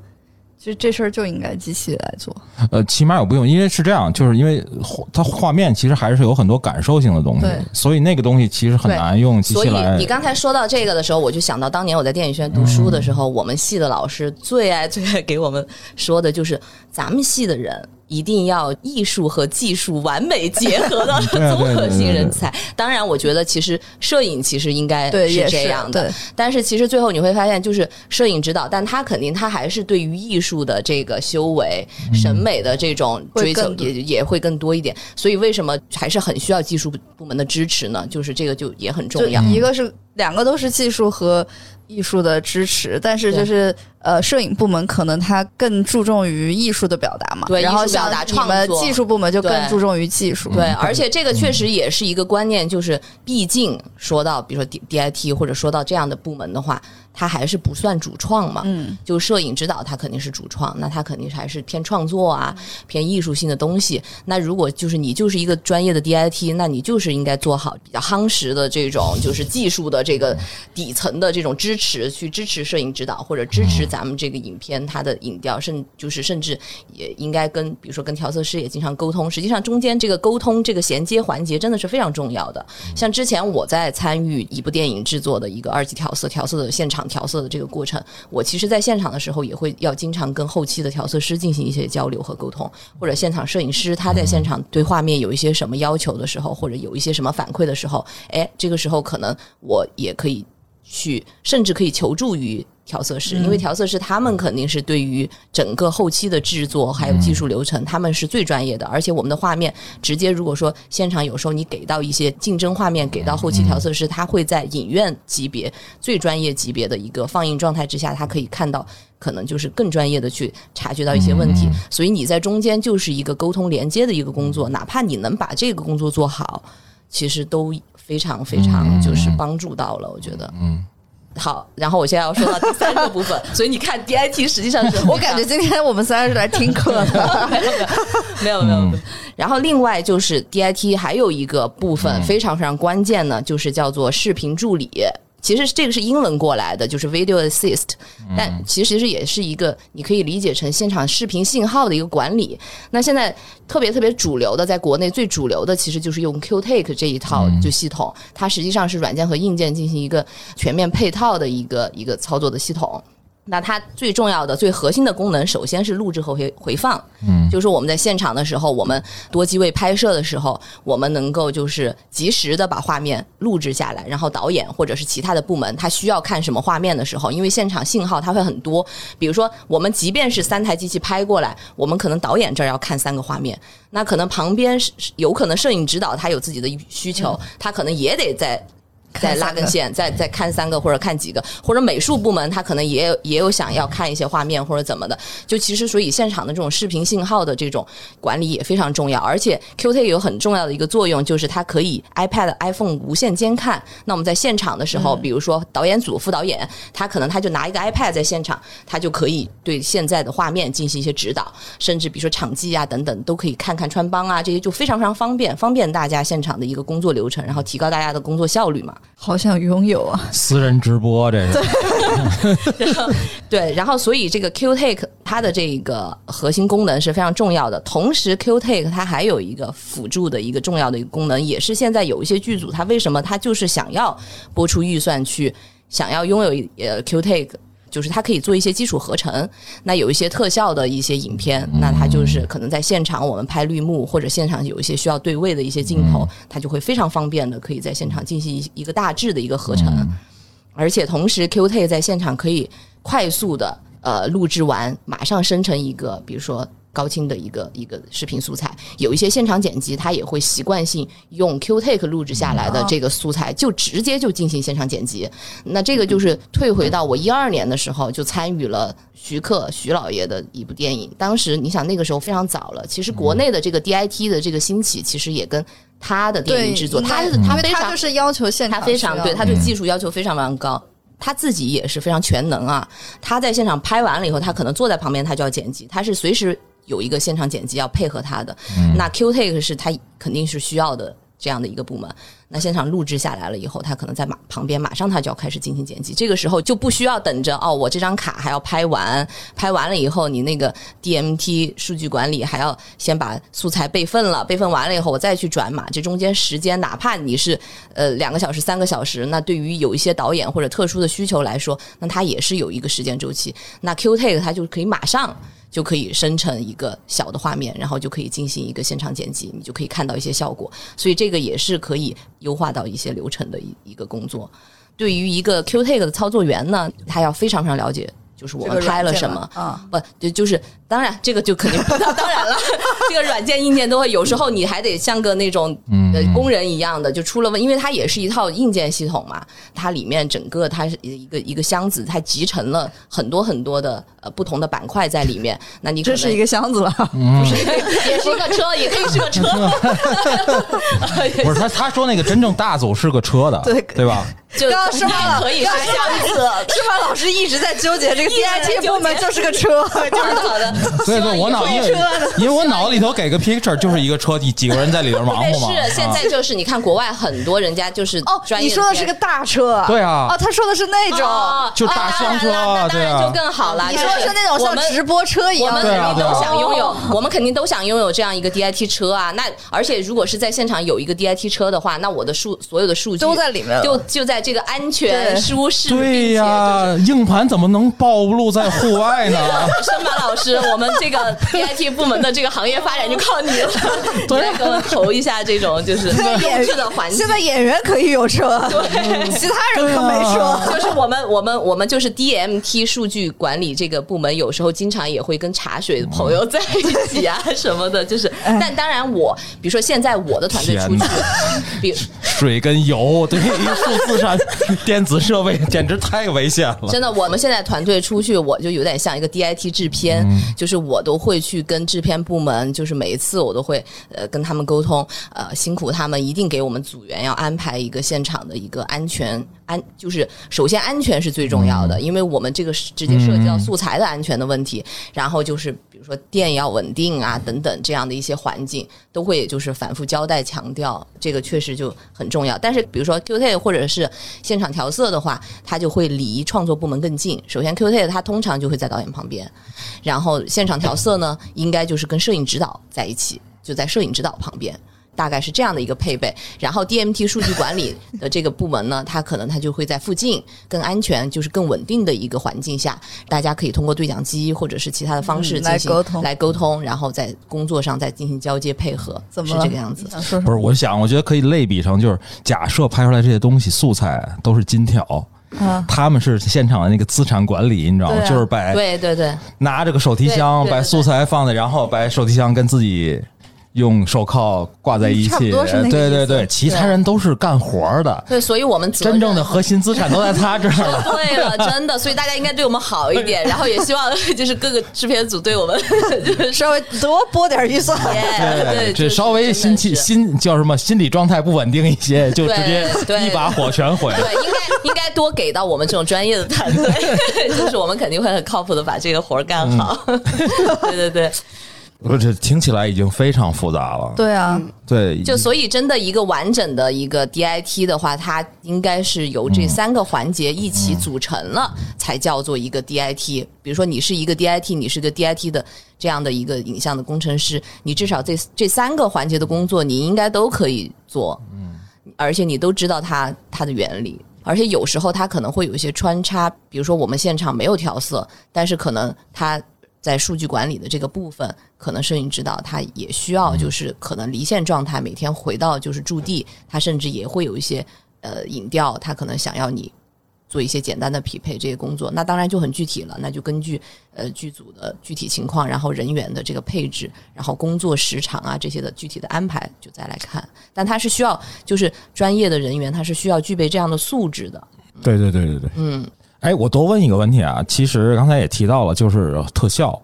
其实这事儿就应该机器来做。呃，起码也不用，因为是这样，就是因为画它画面其实还是有很多感受性的东西，所以那个东西其实很难用机所以器来你。刚才说到这个的时候，我就想到当年我在电影学院读书的时候，我们系的老师最爱最爱给我们说的就是，咱们系的人一定要艺术和技术完美结合的综合性人才。当然，我觉得其实摄影其实应该，也是这样的，但是其实最后你会发现，就是摄影指导，但他肯定他还是对于艺术的这个修为、审美的这种追求也也会更多一点。所以为什么还是很需要技术部门的支持呢？就是这个就也很重要。一个是两个都是技术和艺术的支持，但是就是呃，摄影部门可能它更注重于艺术的表达嘛，对然后像你们技术部门就更注重于技术，对，而且这个确实也是一个观念，就是毕竟说到比如说 D D I T 或者说到这样的部门的话，它还是不算主创嘛。嗯，就摄影指导，他肯定是主创，那他肯定还是偏创作啊，偏艺术性的东西。那如果就是你就是一个专业的 DIT，那你就是应该做好比较夯实的这种就是技术的这个底层的这种支持，去支持摄影指导或者支持咱们这个影片它的影调，甚就是甚至也应该跟比如说跟调色师也经常沟通。实际上中间这个沟通这个衔接环节真的是非常重要的。像之前我在参与一部电影制作的一个二级调色调色的现场调色的这个过程，我其实在现场的时候也会要经常跟后期的调色师进行一些交流和沟通，或者现场摄影师他在现场对画面有一些什么要求的时候，或者有一些什么反馈的时候，哎，这个时候可能我也可以去，甚至可以求助于调色师，因为调色师他们肯定是对于整个后期的制作还有技术流程，他们是最专业的。而且我们的画面直接，如果说现场有时候你给到一些竞争画面，给到后期调色师，他会在影院级别最专业级别的一个放映状态之下，他可以看到。可能就是更专业的去察觉到一些问题，所以你在中间就是一个沟通连接的一个工作，哪怕你能把这个工作做好，其实都非常非常就是帮助到了，我觉得，嗯。好，然后我现在要说到第三个部分，所以你看 DIT 实际上是我感觉今天我们三个是来听课的，没有没有没有。然后另外就是 DIT 还有一个部分非常非常关键呢，就是叫做视频助理。其实这个是英文过来的，就是 video assist，但其实是也是一个你可以理解成现场视频信号的一个管理。那现在特别特别主流的，在国内最主流的，其实就是用 QTake 这一套就系统，它实际上是软件和硬件进行一个全面配套的一个一个操作的系统。那它最重要的、最核心的功能，首先是录制和回回放。嗯，就是我们在现场的时候，我们多机位拍摄的时候，我们能够就是及时的把画面录制下来，然后导演或者是其他的部门，他需要看什么画面的时候，因为现场信号它会很多。比如说，我们即便是三台机器拍过来，我们可能导演这儿要看三个画面，那可能旁边是有可能摄影指导他有自己的需求，他可能也得在。再拉根线，再再看三个或者看几个，或者美术部门他可能也有也有想要看一些画面或者怎么的，就其实所以现场的这种视频信号的这种管理也非常重要，而且 QT 有很重要的一个作用，就是它可以 iPad、iPhone 无线监看。那我们在现场的时候，比如说导演组、副导演，他可能他就拿一个 iPad 在现场，他就可以对现在的画面进行一些指导，甚至比如说场记啊等等，都可以看看穿帮啊这些，就非常非常方便，方便大家现场的一个工作流程，然后提高大家的工作效率嘛。好想拥有啊！私人直播这个，对，然后所以这个 Q Take 它的这个核心功能是非常重要的。同时，Q Take 它还有一个辅助的一个重要的一个功能，也是现在有一些剧组，它为什么它就是想要播出预算去想要拥有呃 Q Take。就是它可以做一些基础合成，那有一些特效的一些影片，那它就是可能在现场我们拍绿幕或者现场有一些需要对位的一些镜头，它就会非常方便的可以在现场进行一一个大致的一个合成，而且同时 Q T 在现场可以快速的呃录制完，马上生成一个，比如说。高清的一个一个视频素材，有一些现场剪辑，他也会习惯性用 Q Take 录制下来的这个素材，就直接就进行现场剪辑。那这个就是退回到我一二年的时候，就参与了徐克徐老爷的一部电影。当时你想那个时候非常早了，其实国内的这个 DIT 的这个兴起，其实也跟他的电影制作，他他非常就是要求现场，他非常对他对技术要求非常非常高。他自己也是非常全能啊，他在现场拍完了以后，他可能坐在旁边，他就要剪辑，他是随时。有一个现场剪辑要配合他的，那 Q Take 是他肯定是需要的这样的一个部门。那现场录制下来了以后，他可能在马旁边，马上他就要开始进行剪辑。这个时候就不需要等着哦，我这张卡还要拍完，拍完了以后，你那个 DMT 数据管理还要先把素材备份了，备份完了以后我再去转码。这中间时间，哪怕你是呃两个小时、三个小时，那对于有一些导演或者特殊的需求来说，那它也是有一个时间周期。那 Q Take 它就可以马上。就可以生成一个小的画面，然后就可以进行一个现场剪辑，你就可以看到一些效果。所以这个也是可以优化到一些流程的一一个工作。对于一个 Q Take 的操作员呢，他要非常非常了解。就是我们拍了什么啊？不，就就是当然，这个就肯定 当然了。这个软件硬件都会，有时候你还得像个那种工人一样的，就出了问，因为它也是一套硬件系统嘛。它里面整个它是一个一个箱子，它集成了很多很多的呃不同的板块在里面。那你这是一个箱子了，不是也是一个车，也可以是个车。不是他他说那个真正大组是个车的，对对吧？刚刚师范可以是箱子，师范老师一直在纠结这个 DIT 部门就是个车，就是好的。所以说我脑因为 因为我脑子里头给个 picture 就是一个车，几几个人在里边忙活嘛。是现在就是你看国外很多人家就是哦，你说的是个大车，对啊，哦，他说的是那种。就大厢车，对啊，就更好了。你说的是那种像直播车一样，我们肯定都想拥有，我们肯定都想拥有这样一个 DIT 车啊。那而且如果是在现场有一个 DIT 车的话，那我的数所有的数据都在里面，就就在这个安全、舒适，对呀、硬盘怎么能暴露在户外呢？申马老师，我们这个 DIT 部门的这个行业发展就靠你了，你对来给我们投一下这种就是优质的环境现。在演员可以有车，对其他人可没说。就是我们我们我们就是 DMT 数据管理这个部门，有时候经常也会跟茶水的朋友在一起啊什么的，就是。但当然我，比如说现在我的团队出去，比水跟油对于数字产 电子设备简直太危险了。真的，我们现在团队出去，我就有点像一个 DIT 制片，就是我都会去跟制片部门，就是每一次我都会呃跟他们沟通，呃辛苦他们一定给我们组员要安排一个现场的一个安全安，就是首先安全是最重要的，因为我们这个是直接涉及到素材的安全的问题，然后就是比说电要稳定啊等等这样的一些环境，都会就是反复交代强调，这个确实就很重要。但是比如说 Q T 或者是现场调色的话，它就会离创作部门更近。首先 Q T 它通常就会在导演旁边，然后现场调色呢，应该就是跟摄影指导在一起，就在摄影指导旁边。大概是这样的一个配备，然后 DMT 数据管理的这个部门呢，它可能它就会在附近更安全，就是更稳定的一个环境下，大家可以通过对讲机或者是其他的方式嗯来进行、沟通来沟通，然后在工作上再进行交接配合，是怎么是这个样子。不是，我想，我觉得可以类比成，就是假设拍出来这些东西素材都是金条，啊，他们是现场的那个资产管理，你知道吗？啊就是把对对对，拿着个手提箱，把素材放在，然后把手提箱跟自己用手铐挂在一起。对对对，其他人都是干活的，对，所以我们真正的核心资产都在他这儿了。对了，真的，所以大家应该对我们好一点，然后也希望就是各个制片组对我们 就是稍微多拨点预算。对，这就是稍微心气心叫什么心理状态不稳定一些，就直接对对一把火全毁了。对，应该应该多给到我们这种专业的团队，就是我们肯定会很靠谱的把这个活儿干好。对对对，我这听起来已经非常复杂了。对啊，对，就所以真的一个完整的一个 DIT 的话，它应该是由这三个环节一起组成了，才叫做一个 DIT。比如说你是一个 DIT，你是个 DIT 的这样的一个影像的工程师，你至少这这三个环节的工作你应该都可以做，嗯而且你都知道它它的原理。而且有时候它可能会有一些穿插，比如说我们现场没有调色，但是可能它在数据管理的这个部分，可能摄影指导他也需要，就是可能离线状态，每天回到就是驻地，他甚至也会有一些呃影调，他可能想要你做一些简单的匹配这些工作，那当然就很具体了，那就根据呃剧组的具体情况，然后人员的这个配置，然后工作时长啊这些的具体的安排，就再来看。但他是需要就是专业的人员，他是需要具备这样的素质的。对对对对对，嗯，哎，我多问一个问题啊，其实刚才也提到了，就是特效，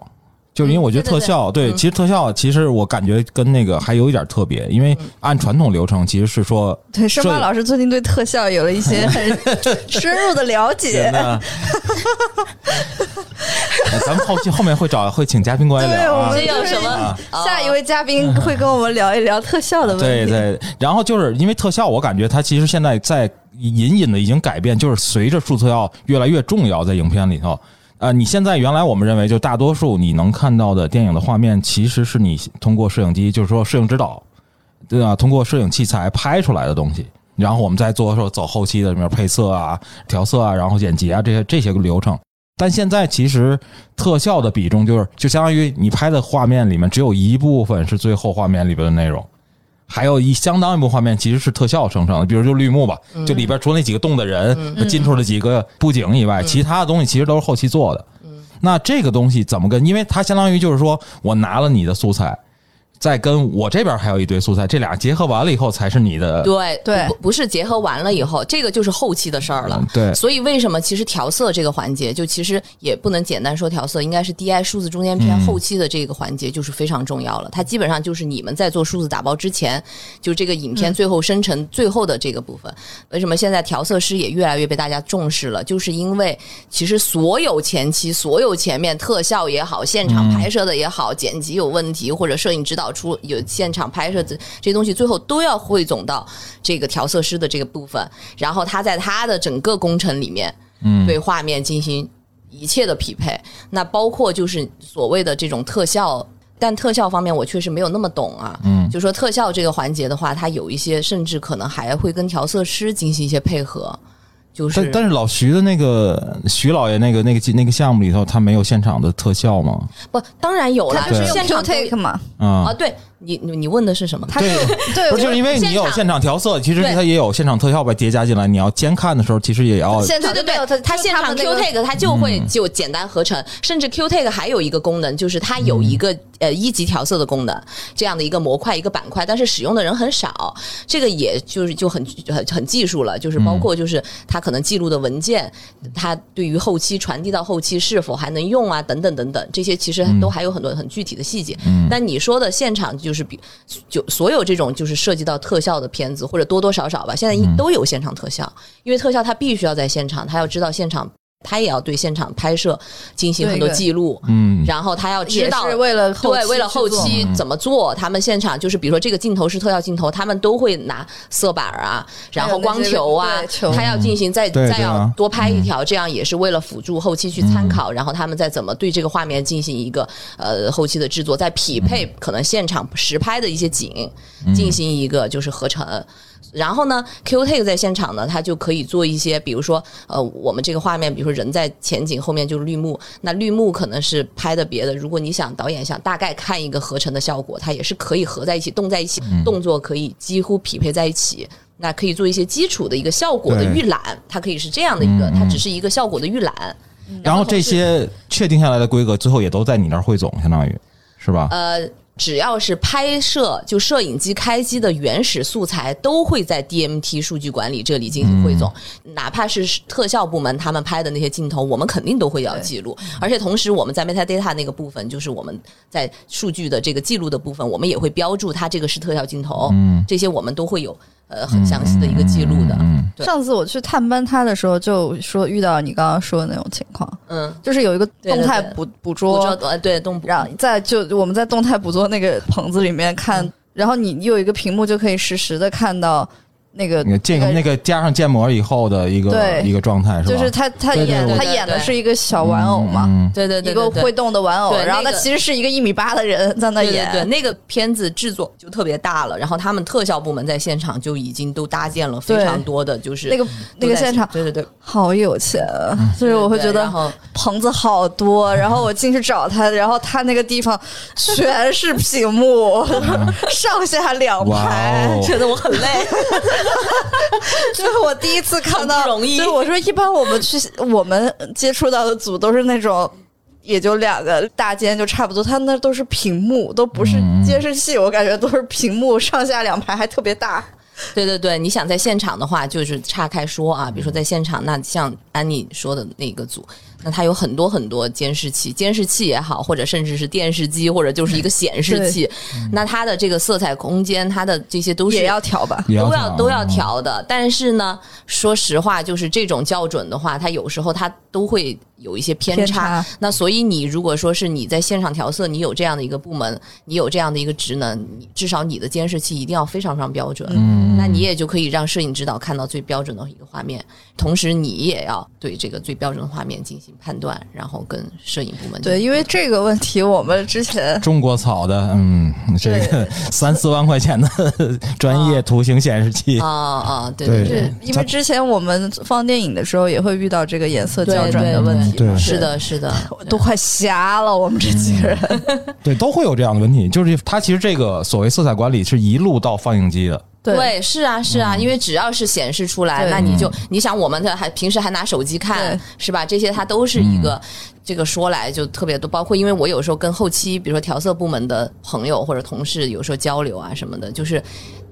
就是因为我觉得嗯对对特效，对嗯。其实特效其实我感觉跟那个还有一点特别，因为按传统流程其实是说，对，申巴摄老师最近对特效有了一些很 深入的了解。那 咱们后期后面会找会请嘉宾过来对聊啊我们有什么？下一位嘉宾会跟我们聊一聊特效的问题。对对，然后就是因为特效，我感觉它其实现在在隐隐的已经改变，就是随着数特效越来越重要在影片里头。呃，你现在原来我们认为就大多数你能看到的电影的画面，其实是你通过摄影机，就是说摄影指导，对啊？通过摄影器材拍出来的东西，然后我们再做说走后期的什么配色啊、调色啊，然后剪辑啊这些这些个流程。但现在其实特效的比重就是，就相当于你拍的画面里面只有一部分是最后画面里边的内容，还有一相当一部分画面其实是特效生成的，比如就绿幕吧，就里边除了那几个动的人进出了几个布景以外，其他的东西其实都是后期做的。那这个东西怎么跟？因为它相当于就是说我拿了你的素材，再跟我这边还有一堆素材，这俩结合完了以后才是你的。对对不不是结合完了以后，这个就是后期的事儿了嗯。对所以为什么其实调色这个环节，就其实也不能简单说调色，应该是 DI 数字中间片嗯后期的这个环节就是非常重要了。它基本上就是你们在做数字打包之前，就这个影片最后生成最后的这个部分。为什么现在调色师也越来越被大家重视了？就是因为其实所有前期、所有前面特效也好，现场拍摄的也好，剪辑有问题或者摄影指导出有现场拍摄这这些东西，最后都要汇总到这个调色师的这个部分，然后他在他的整个工程里面，嗯对画面进行一切的匹配。那包括就是所谓的这种特效。但特效方面，我确实没有那么懂啊。嗯就说特效这个环节的话，它有一些甚至可能还会跟调色师进行一些配合。就是但但是老徐的那个徐老爷那个那个那个项目里头，他没有现场的特效吗？不，当然有了它，就是现场 take 嘛，啊，啊，对你你你问的是什么？对，对，不是就是因为你有现场调色，其实对它也有现场特效把叠加进来，你要监看的时候，其实也要现场对对对，它它现场 Q take 它就会就简单合成，甚至 Q take 还有一个功能，就是它有一个、呃一级调色的功能，这样的一个模块一个板块，但是使用的人很少，这个也就是就很很很技术了，就是包括就是它可能记录的文件，它对于后期传递到后期是否还能用啊，等等等等，这些其实都还有很多很具体的细节。嗯。但你说的现场就是比就所有这种就是涉及到特效的片子，或者多多少少吧，现在都有现场特效，因为特效它必须要在现场，他要知道现场，他也要对现场拍摄进行很多对对。记录，嗯。然后他要知道是为了对，为了后期怎么做，他们现场就是比如说这个镜头是特效镜头，他们都会拿色板啊，然后光球啊，他要进行再对再要多拍一条，这样也是为了辅助后期去参考，然后他们再怎么对这个画面进行一个呃后期的制作，再匹配可能现场实拍的一些景，进行一个就是合成。然后呢，Q Take 在现场呢，它就可以做一些，比如说，呃，我们这个画面，比如说人在前景，后面就是绿幕，那绿幕可能是拍的别的。如果你想导演想大概看一个合成的效果，它也是可以合在一起，动在一起，动作可以几乎匹配在一起。那可以做一些基础的一个效果的预览，它可以是这样的一个，嗯它只是一个效果的预览。然后这些确定下来的规格，最后也都在你那儿汇总，相当于是吧？呃，只要是拍摄就摄影机开机的原始素材，都会在 DMT 数据管理这里进行汇总。哪怕是特效部门他们拍的那些镜头，我们肯定都会要记录。而且同时，我们在 metadata 那个部分，就是我们在数据的这个记录的部分，我们也会标注它这个是特效镜头。嗯这些我们都会有呃很详细的一个记录的。嗯对。上次我去探班他的时候，就说遇到你刚刚说的那种情况，嗯，就是有一个动态捕捕捕捉，对动捕，然后在就我们在动态捕捉那个棚子里面看，嗯。然后你有一个屏幕就可以实时的看到那个那个建那个加上建模以后的一个一个状态是吧？就是他他演他演的是一个小玩偶嘛，嗯。对对对一个会动的玩偶，然后他其实是一个一米八的人在那演，对，那个片子制作就特别大了，然后他们特效部门在现场就已经都搭建了非常多的，就是那个那个现场对对对，好有钱啊，就是我会觉得棚子好多，然后我进去找他，然后他那个地方全是屏幕，上下两排，哦。觉得我很累，这是我第一次看到，很不容易就我说，一般我们去我们接触到的组都是那种。也就两个大间就差不多，他那都是屏幕，都不是嗯监视器，我感觉都是屏幕，上下两排还特别大。对对对，你想在现场的话，就是岔开说啊，比如说在现场，那像安妮说的那个组，那它有很多很多监视器，监视器也好，或者甚至是电视机，或者就是一个显示器，那它的这个色彩空间，它的这些都是也要调吧？都要都要调的。但是呢，说实话，就是这种校准的话，它有时候它都会有一些偏偏差那所以你如果说是你在现场调色，你有这样的一个部门，你有这样的一个职能，你至少你的监视器一定要非常非常标准。嗯那你也就可以让摄影指导看到最标准的一个画面，同时你也要对这个最标准的画面进行判断，然后跟摄影部门对，因为这个问题，我们之前 中国草的，嗯，这个 三四万块钱的 专业图形显示器。啊，啊，对对。对是因为之前我们放电影的时候也会遇到这个颜色校准的问题，对对。是的，是的，都快瞎了。我们这几个人，对，都会有这样的问题。就是它其实这个所谓色彩管理是一路到放映机的，对，是啊，是啊，因为只要是显示出来，那你就你想，我们的还平时还拿手机看，是吧？这些它都是一个。这个说来就特别多，包括因为我有时候跟后期，比如说调色部门的朋友或者同事，有时候交流啊什么的，就是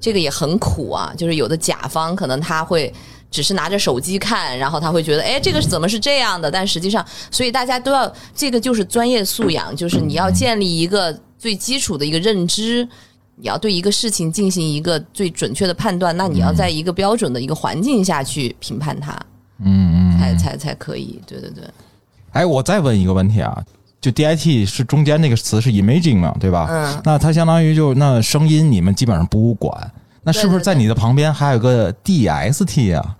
这个也很苦啊。就是有的甲方可能他会只是拿着手机看，然后他会觉得，哎，这个是怎么是这样的？但实际上，所以大家都要这个就是专业素养，就是你要建立一个最基础的一个认知。你要对一个事情进行一个最准确的判断，那你要在一个标准的一个环境下去评判它，嗯嗯。才才才可以。对对对，哎，我再问一个问题啊，就 DIT 是中间那个词是 imaging 嘛，对吧？嗯，那它相当于就那声音你们基本上不管，那是不是在你的旁边还有个 DST 啊？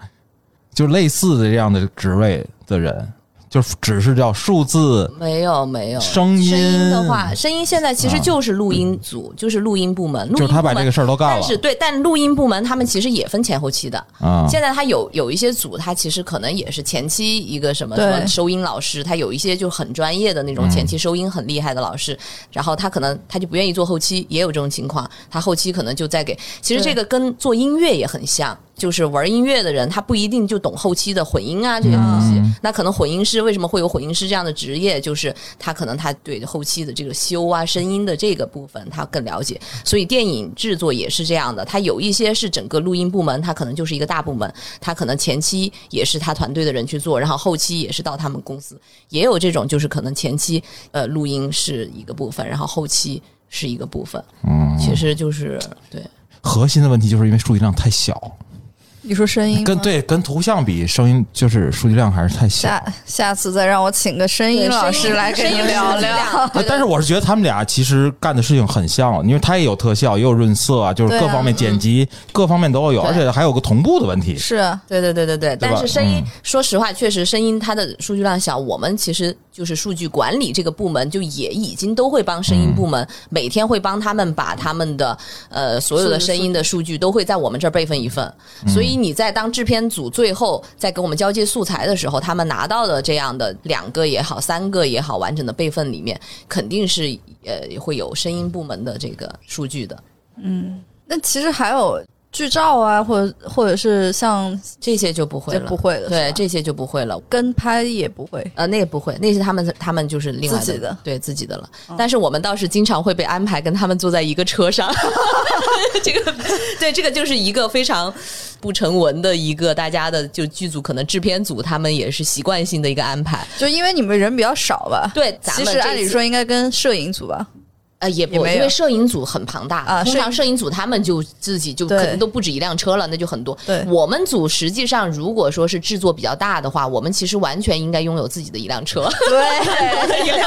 就类似的这样的职位的人，就是只是叫数字没有没有声音的话，声音现在其实就是录音组，就是录音部门，录音就是他把部门这个事儿都干了但是对，但录音部门他们其实也分前后期的。啊。现在他有有一些组，他其实可能也是前期一个什么什么收音老师，他有一些就很专业的那种前期收音很厉害的老师，然后他可能他就不愿意做后期，也有这种情况，他后期可能就在给。其实这个跟做音乐也很像。就是玩音乐的人，他不一定就懂后期的混音啊这些东西。嗯那可能混音师为什么会有混音师这样的职业？就是他可能他对后期的这个修啊、声音的这个部分他更了解。所以电影制作也是这样的，他有一些是整个录音部门，他可能就是一个大部门，他可能前期也是他团队的人去做，然后后期也是到他们公司。也有这种就是可能前期呃录音是一个部分，然后后期是一个部分。嗯，其实就是对。核心的问题就是因为数据量太小，你说声音跟对跟图像比，声音就是数据量还是太小。下下次再让我请个声音老师来跟你聊聊。啊但是我是觉得他们俩其实干的事情很像，因为他也有特效，也有润色啊，就是各方面剪辑、各方面都有，而且还有个同步的问题。是啊，对对对对对，对但是声音，嗯说实话，确实声音它的数据量小。我们其实就是数据管理这个部门，就也已经都会帮声音部门、每天会帮他们把他们的呃所有的声音的数据都会在我们这儿备份一份。所以你在当制片组最后在给我们交接素材的时候，他们拿到的这样的两个也好、三个也好完整的备份里面，肯定是呃会有声音部门的这个数据的。嗯那其实还有剧照啊，或者或者是像这些就不会了，不会的，是吧对这些就不会了。跟拍也不会。呃，那也不会，那是他们他们就是另外自己的对自己的了。但是我们倒是经常会被安排跟他们坐在一个车上，这个对这个就是一个非常不成文的一个大家的就剧组可能制片组他们也是习惯性的一个安排。就因为你们人比较少吧？对，咱其实按理说应该跟摄影组吧。呃，也不，也因为摄影组很庞大通常摄影组他们就自己就可能都不止一辆车了，那就很多。对我们组实际上如果说是制作比较大的话，我们其实完全应该拥有自己的一辆车。对，今天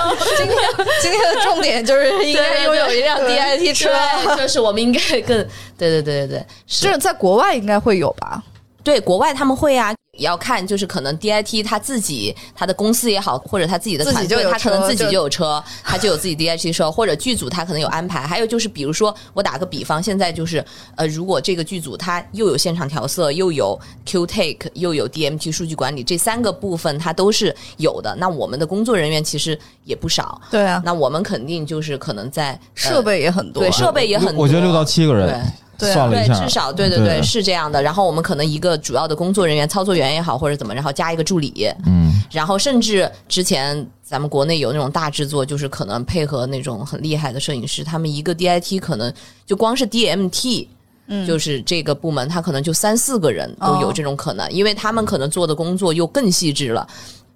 今天的重点就是应该拥有一辆 DIT 车。对，就是我们应该更对对对对对，是这在国外应该会有吧？对国外他们会啊，也要看就是可能 DIT 他自己他的公司也好，或者他自己的团队，他可能自己就就有车，他就有自己 DIT 车，或者剧组他可能有安排。还有就是比如说我打个比方，现在就是呃，如果这个剧组它又有现场调色，又有 Q Take，又有 DMT 数据管理这三个部分它都是有的，那我们的工作人员其实也不少。对啊，那我们肯定就是可能在、呃设备也很多。对设备也很多，我觉得六到七个人，对啊对，算了一下，至少对对对。是这样的。然后我们可能一个主要的工作人员、操作员也好，或者怎么，然后加一个助理，嗯，然后甚至之前咱们国内有那种大制作，就是可能配合那种很厉害的摄影师，他们一个 DIT 可能就光是 DMT。嗯。就是这个部门，他可能就三四个人都有这种可能，因为他们可能做的工作又更细致了，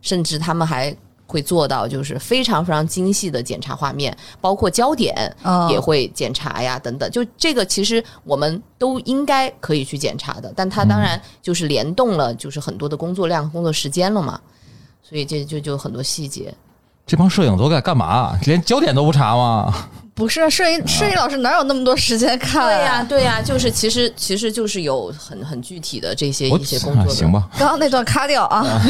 甚至他们还会做到就是非常非常精细的检查画面，包括焦点，哦也会检查呀，等等。就这个，其实我们都应该可以去检查的，但它当然就是联动了，就是很多的工作量、工作时间了嘛，所以这就就很多细节。这帮摄影都在干嘛？连焦点都不查吗？不是啊摄影摄影老师哪有那么多时间看、对呀、对呀、就是其实其实就是有很很具体的这些一些工作行吧。刚刚那段卡掉啊，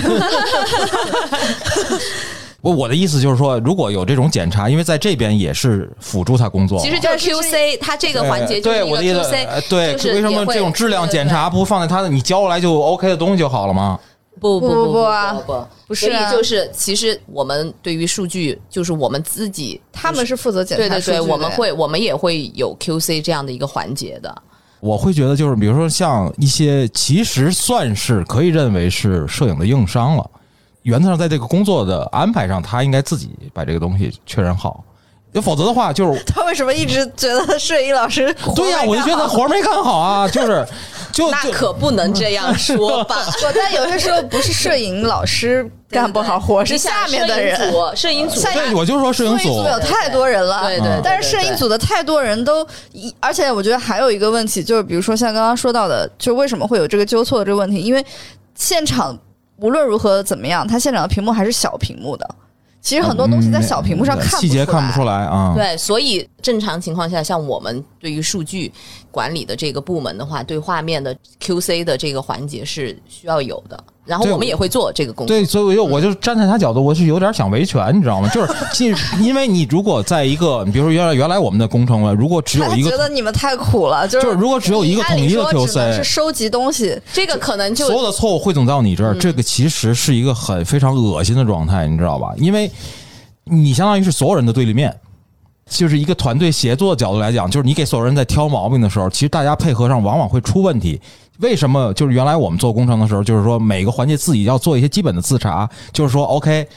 我我的意思就是说，如果有这种检查，因为在这边也是辅助他工作。其实就是 QC，他这个环节就对我的意思对，就是为什么这种质量检查不放在他的你交过来就 OK 的东西就好了吗？不不不不不啊。不不不。是啊所以就是其实我们对于数据，就是我们自己他们是负责检查对对对，数据的我们会我们也会有 QC 这样的一个环节的。我会觉得就是，比如说像一些其实算是可以认为是摄影的硬伤了，原则上在这个工作的安排上，他应该自己把这个东西确认好，要否则的话就是。他为什么一直觉得摄影老师活对呀、没我就觉得活儿没干好啊，就是，那可不能这样说吧。我在有些时候不是摄影老师干不好活，是下面的人。摄影组，摄影组我就说摄影组摄影组有太多人了，对对对但是摄影组的太多人都，一而且我觉得还有一个问题，就是比如说像刚刚说到的，就为什么会有这个纠错的这个问题？因为现场无论如何怎么样，它现场的屏幕还是小屏幕的，其实很多东西在小屏幕上看细节看不出来。来啊。对，所以正常情况下，像我们对于数据管理的这个部门的话，对画面的 QC 的这个环节是需要有的。对然后我们也会做这个工作。对，所以我就我就站在他角度，我是有点想维权，你知道吗？就是进 因为你如果在一个，比如说原来原来我们的工程了，如果只有一个觉得你们太苦了，就是就是如果只有一个统一的 QC 是收集东西，这个可能就所有的错误汇总到你这儿，这个其实是一个很非常恶心的状态，你知道吧？因为你相当于是所有人的对立面。就是一个团队协作的角度来讲，就是你给所有人在挑毛病的时候，其实大家配合上往往会出问题。为什么？就是原来我们做工程的时候，就是说每个环节自己要做一些基本的自查，就是说 OK，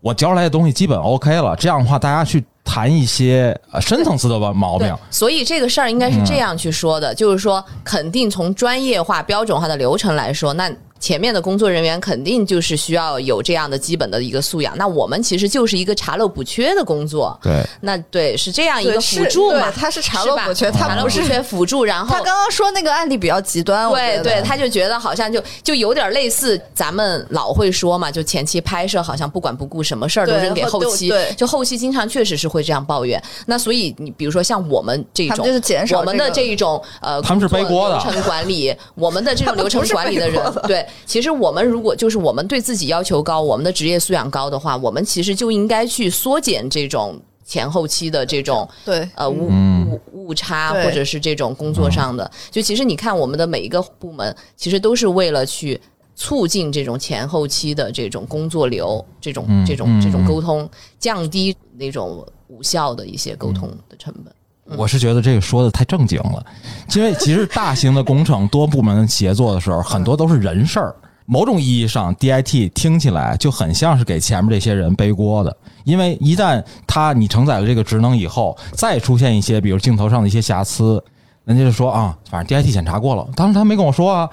我交出来的东西基本 OK 了，这样的话大家去谈一些呃深层次的吧毛病。，所以这个事儿应该是这样去说的，就是说，肯定从专业化、标准化的流程来说，那前面的工作人员肯定就是需要有这样的基本的一个素养。那我们其实就是一个查漏补缺的工作，对，那对是这样一个辅助嘛，他是查漏补缺他查漏不是补缺。辅助，然后他刚刚说那个案例比较极端，对对，他就觉得好像就就有点类似咱们老会说嘛，就前期拍摄好像不管不顾，什么事儿都对扔给后后期对，就后期经常确实是会这样抱怨。那所以你比如说像我们这种，就是减少我们的这一种呃，他们是背锅的。流程管理，我们的这种 流程管理的人对，其实我们如果就是我们对自己要求高，我们的职业素养高的话，我们其实就应该去缩减这种前后期的这种对。呃误嗯。误误差，或者是这种工作上的。就其实你看，我们的每一个部门，其实都是为了去促进这种前后期的这种工作流，这种嗯这种嗯这种沟通，降低那种无效的一些沟通的成本。我是觉得这个说的太正经了，因为其实大型的工程多部门协作的时候，很多都是人事儿。某种意义上，DIT 听起来就很像是给前面这些人背锅的，因为一旦他你承载了这个职能以后，再出现一些比如镜头上的一些瑕疵，人家就说啊，反正 DIT 检查过了，当时他没跟我说啊，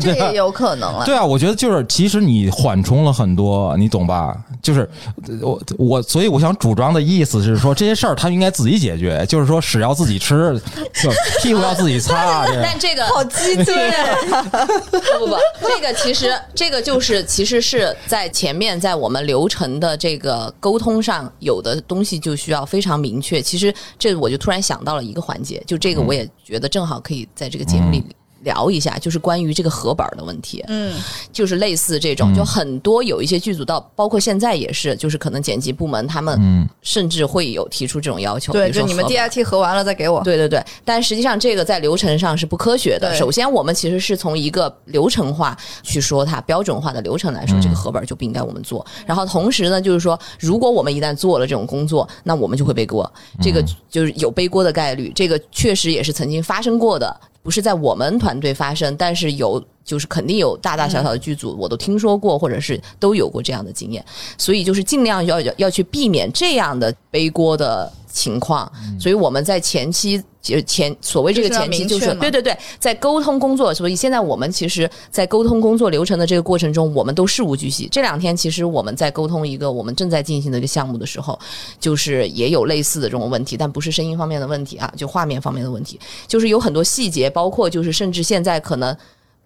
这也有可能啊。对啊，我觉得就是其实你缓冲了很多，你懂吧？就是我我所以我想主张的意思是说，这些事儿他应该自己解决，就是说屎要自己吃，就屁股要自己擦。但这个好激进，不不不，这个其实这个就是其实是在前面在我们流程的这个沟通上，有的东西就需要非常明确。其实这我就突然想到了一个环节，就这个我也觉得正好可以在这个节目里。聊一下，就是关于这个合本儿的问题，嗯，就是类似这种，就很多有一些剧组到，包括现在也是，就是可能剪辑部门他们嗯甚至会有提出这种要求，对，就你们 DIT 合完了再给我。对对对，但实际上这个在流程上是不科学的。首先，我们其实是从一个流程化去说它标准化的流程来说，嗯这个合本就不应该我们做。然后同时呢，就是说，如果我们一旦做了这种工作，那我们就会背锅，这嗯个就是有背锅的概率。这个确实也是曾经发生过的，不是在我们团队发生，但是有。就是肯定有大大小小的剧组，我都听说过，或者是都有过这样的经验，所以就是尽量要要要去避免这样的背锅的情况。所以我们在前期就前所谓这个前期就是对对对，在沟通工作，所以现在我们其实，在沟通工作流程的这个过程中，我们都事无巨细。这两天其实我们在沟通一个我们正在进行的一个项目的时候，就是也有类似的这种问题，但不是声音方面的问题啊，就画面方面的问题，就是有很多细节，包括就是甚至现在可能。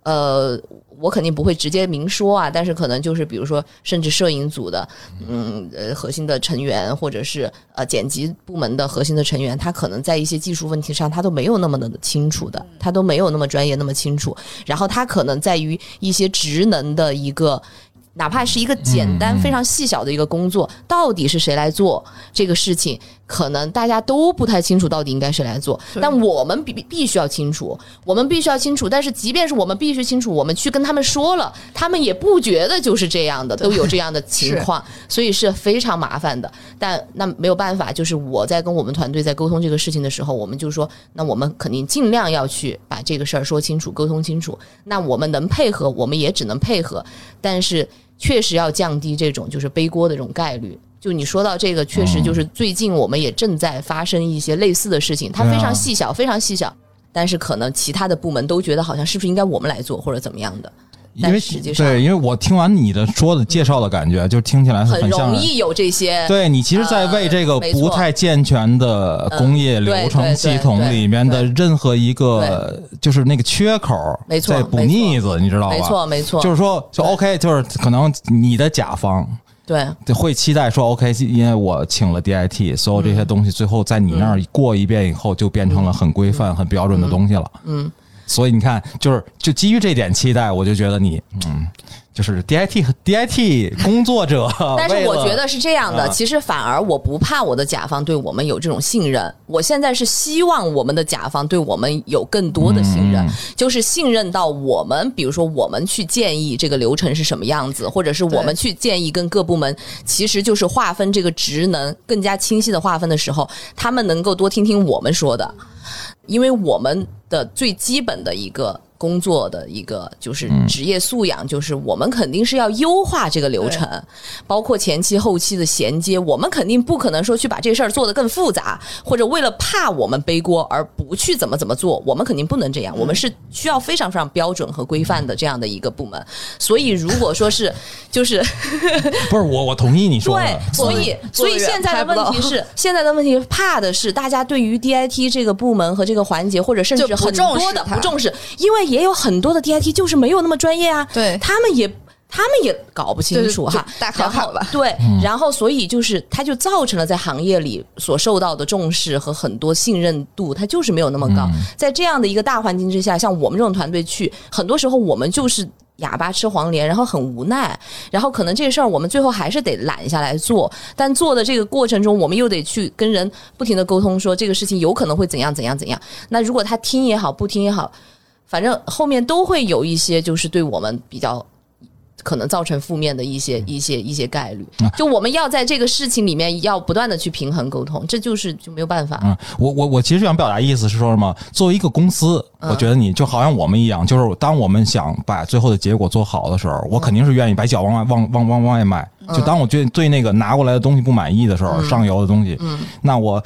呃，我肯定不会直接明说啊，但是可能就是比如说，甚至摄影组的，嗯，呃，核心的成员，或者是呃剪辑部门的核心的成员，他可能在一些技术问题上，他都没有那么的清楚的，他都没有那么专业那么清楚，然后他可能在于一些职能的一个。哪怕是一个简单、非常细小的一个工作，到底是谁来做这个事情，可能大家都不太清楚到底应该谁来做。但我们必必须要清楚，我们必须要清楚。但是即便是我们必须清楚，我们去跟他们说了，他们也不觉得就是这样的，都有这样的情况，所以是非常麻烦的。但那没有办法，就是我在跟我们团队在沟通这个事情的时候，我们就说，那我们肯定尽量要去把这个事儿说清楚、沟通清楚。那我们能配合，我们也只能配合，但是确实要降低这种就是背锅的这种概率。就你说到这个，确实就是最近我们也正在发生一些类似的事情，它非常细小，非常细小。但是可能其他的部门都觉得好像是不是应该我们来做或者怎么样的，因为实际上对，因为我听完你的说的介绍的感觉，就听起来很像容易有这些对你其实，在为这个不太健全的工业嗯流程系统里面的任何一个，就是那个缺口，没错在补腻子，你知道吧？没错没错，就是说，就 OK，就是可能你的甲方对。会期待说，OK，因为我请了 DIT，所有这些东西最后在你那儿过一遍以后，就变成了很规范、很标准的东西了。嗯，所以你看，就是就基于这点期待，我就觉得你嗯，就是 DIT 和 DIT 工作者，但是我觉得是这样的，啊。其实反而我不怕我的甲方对我们有这种信任，我现在是希望我们的甲方对我们有更多的信任，嗯。就是信任到我们，比如说我们去建议这个流程是什么样子，或者是我们去建议跟各部门，其实就是划分这个职能更加清晰的划分的时候，他们能够多听听我们说的，因为我们的最基本的一个。工作的一个就是职业素养，就是我们肯定是要优化这个流程，包括前期后期的衔接，我们肯定不可能说去把这事儿做得更复杂，或者为了怕我们背锅而不去怎么怎么做，我们肯定不能这样。我们是需要非常非常标准和规范的这样的一个部门。所以如果说是 就是 不是我，我同意你说的。对，，所以所以 现在的问题是，现在的问题怕的是大家对于 DIT 这个部门和这个环节，或者甚至很多的不重视，因为也有很多的 DIT 就是没有那么专业啊，对他们也。他们也搞不清楚哈大考然后考吧对，然后所以就是它就造成了在行业里所受到的重视和很多信任度，它就是没有那么高。在这样的一个大环境之下，像我们这种团队去，很多时候我们就是哑巴吃黄连，然后很无奈，然后可能这事儿我们最后还是得揽下来做，但做的这个过程中，我们又得去跟人不停的沟通，说这个事情有可能会怎样怎样怎样。那如果他听也好，不听也好，反正后面都会有一些就是对我们比较。可能造成负面的一些一些一些概率，就我们要在这个事情里面要不断的去平衡沟通，这就是就没有办法。嗯，我我我其实想表达意思是说什么？作为一个公司，嗯我觉得你就好像我们一样，就是当我们想把最后的结果做好的时候，我肯定是愿意把脚往外往往往往外迈。嗯就当我对对那个拿过来的东西不满意的时候，上游的东西，嗯那我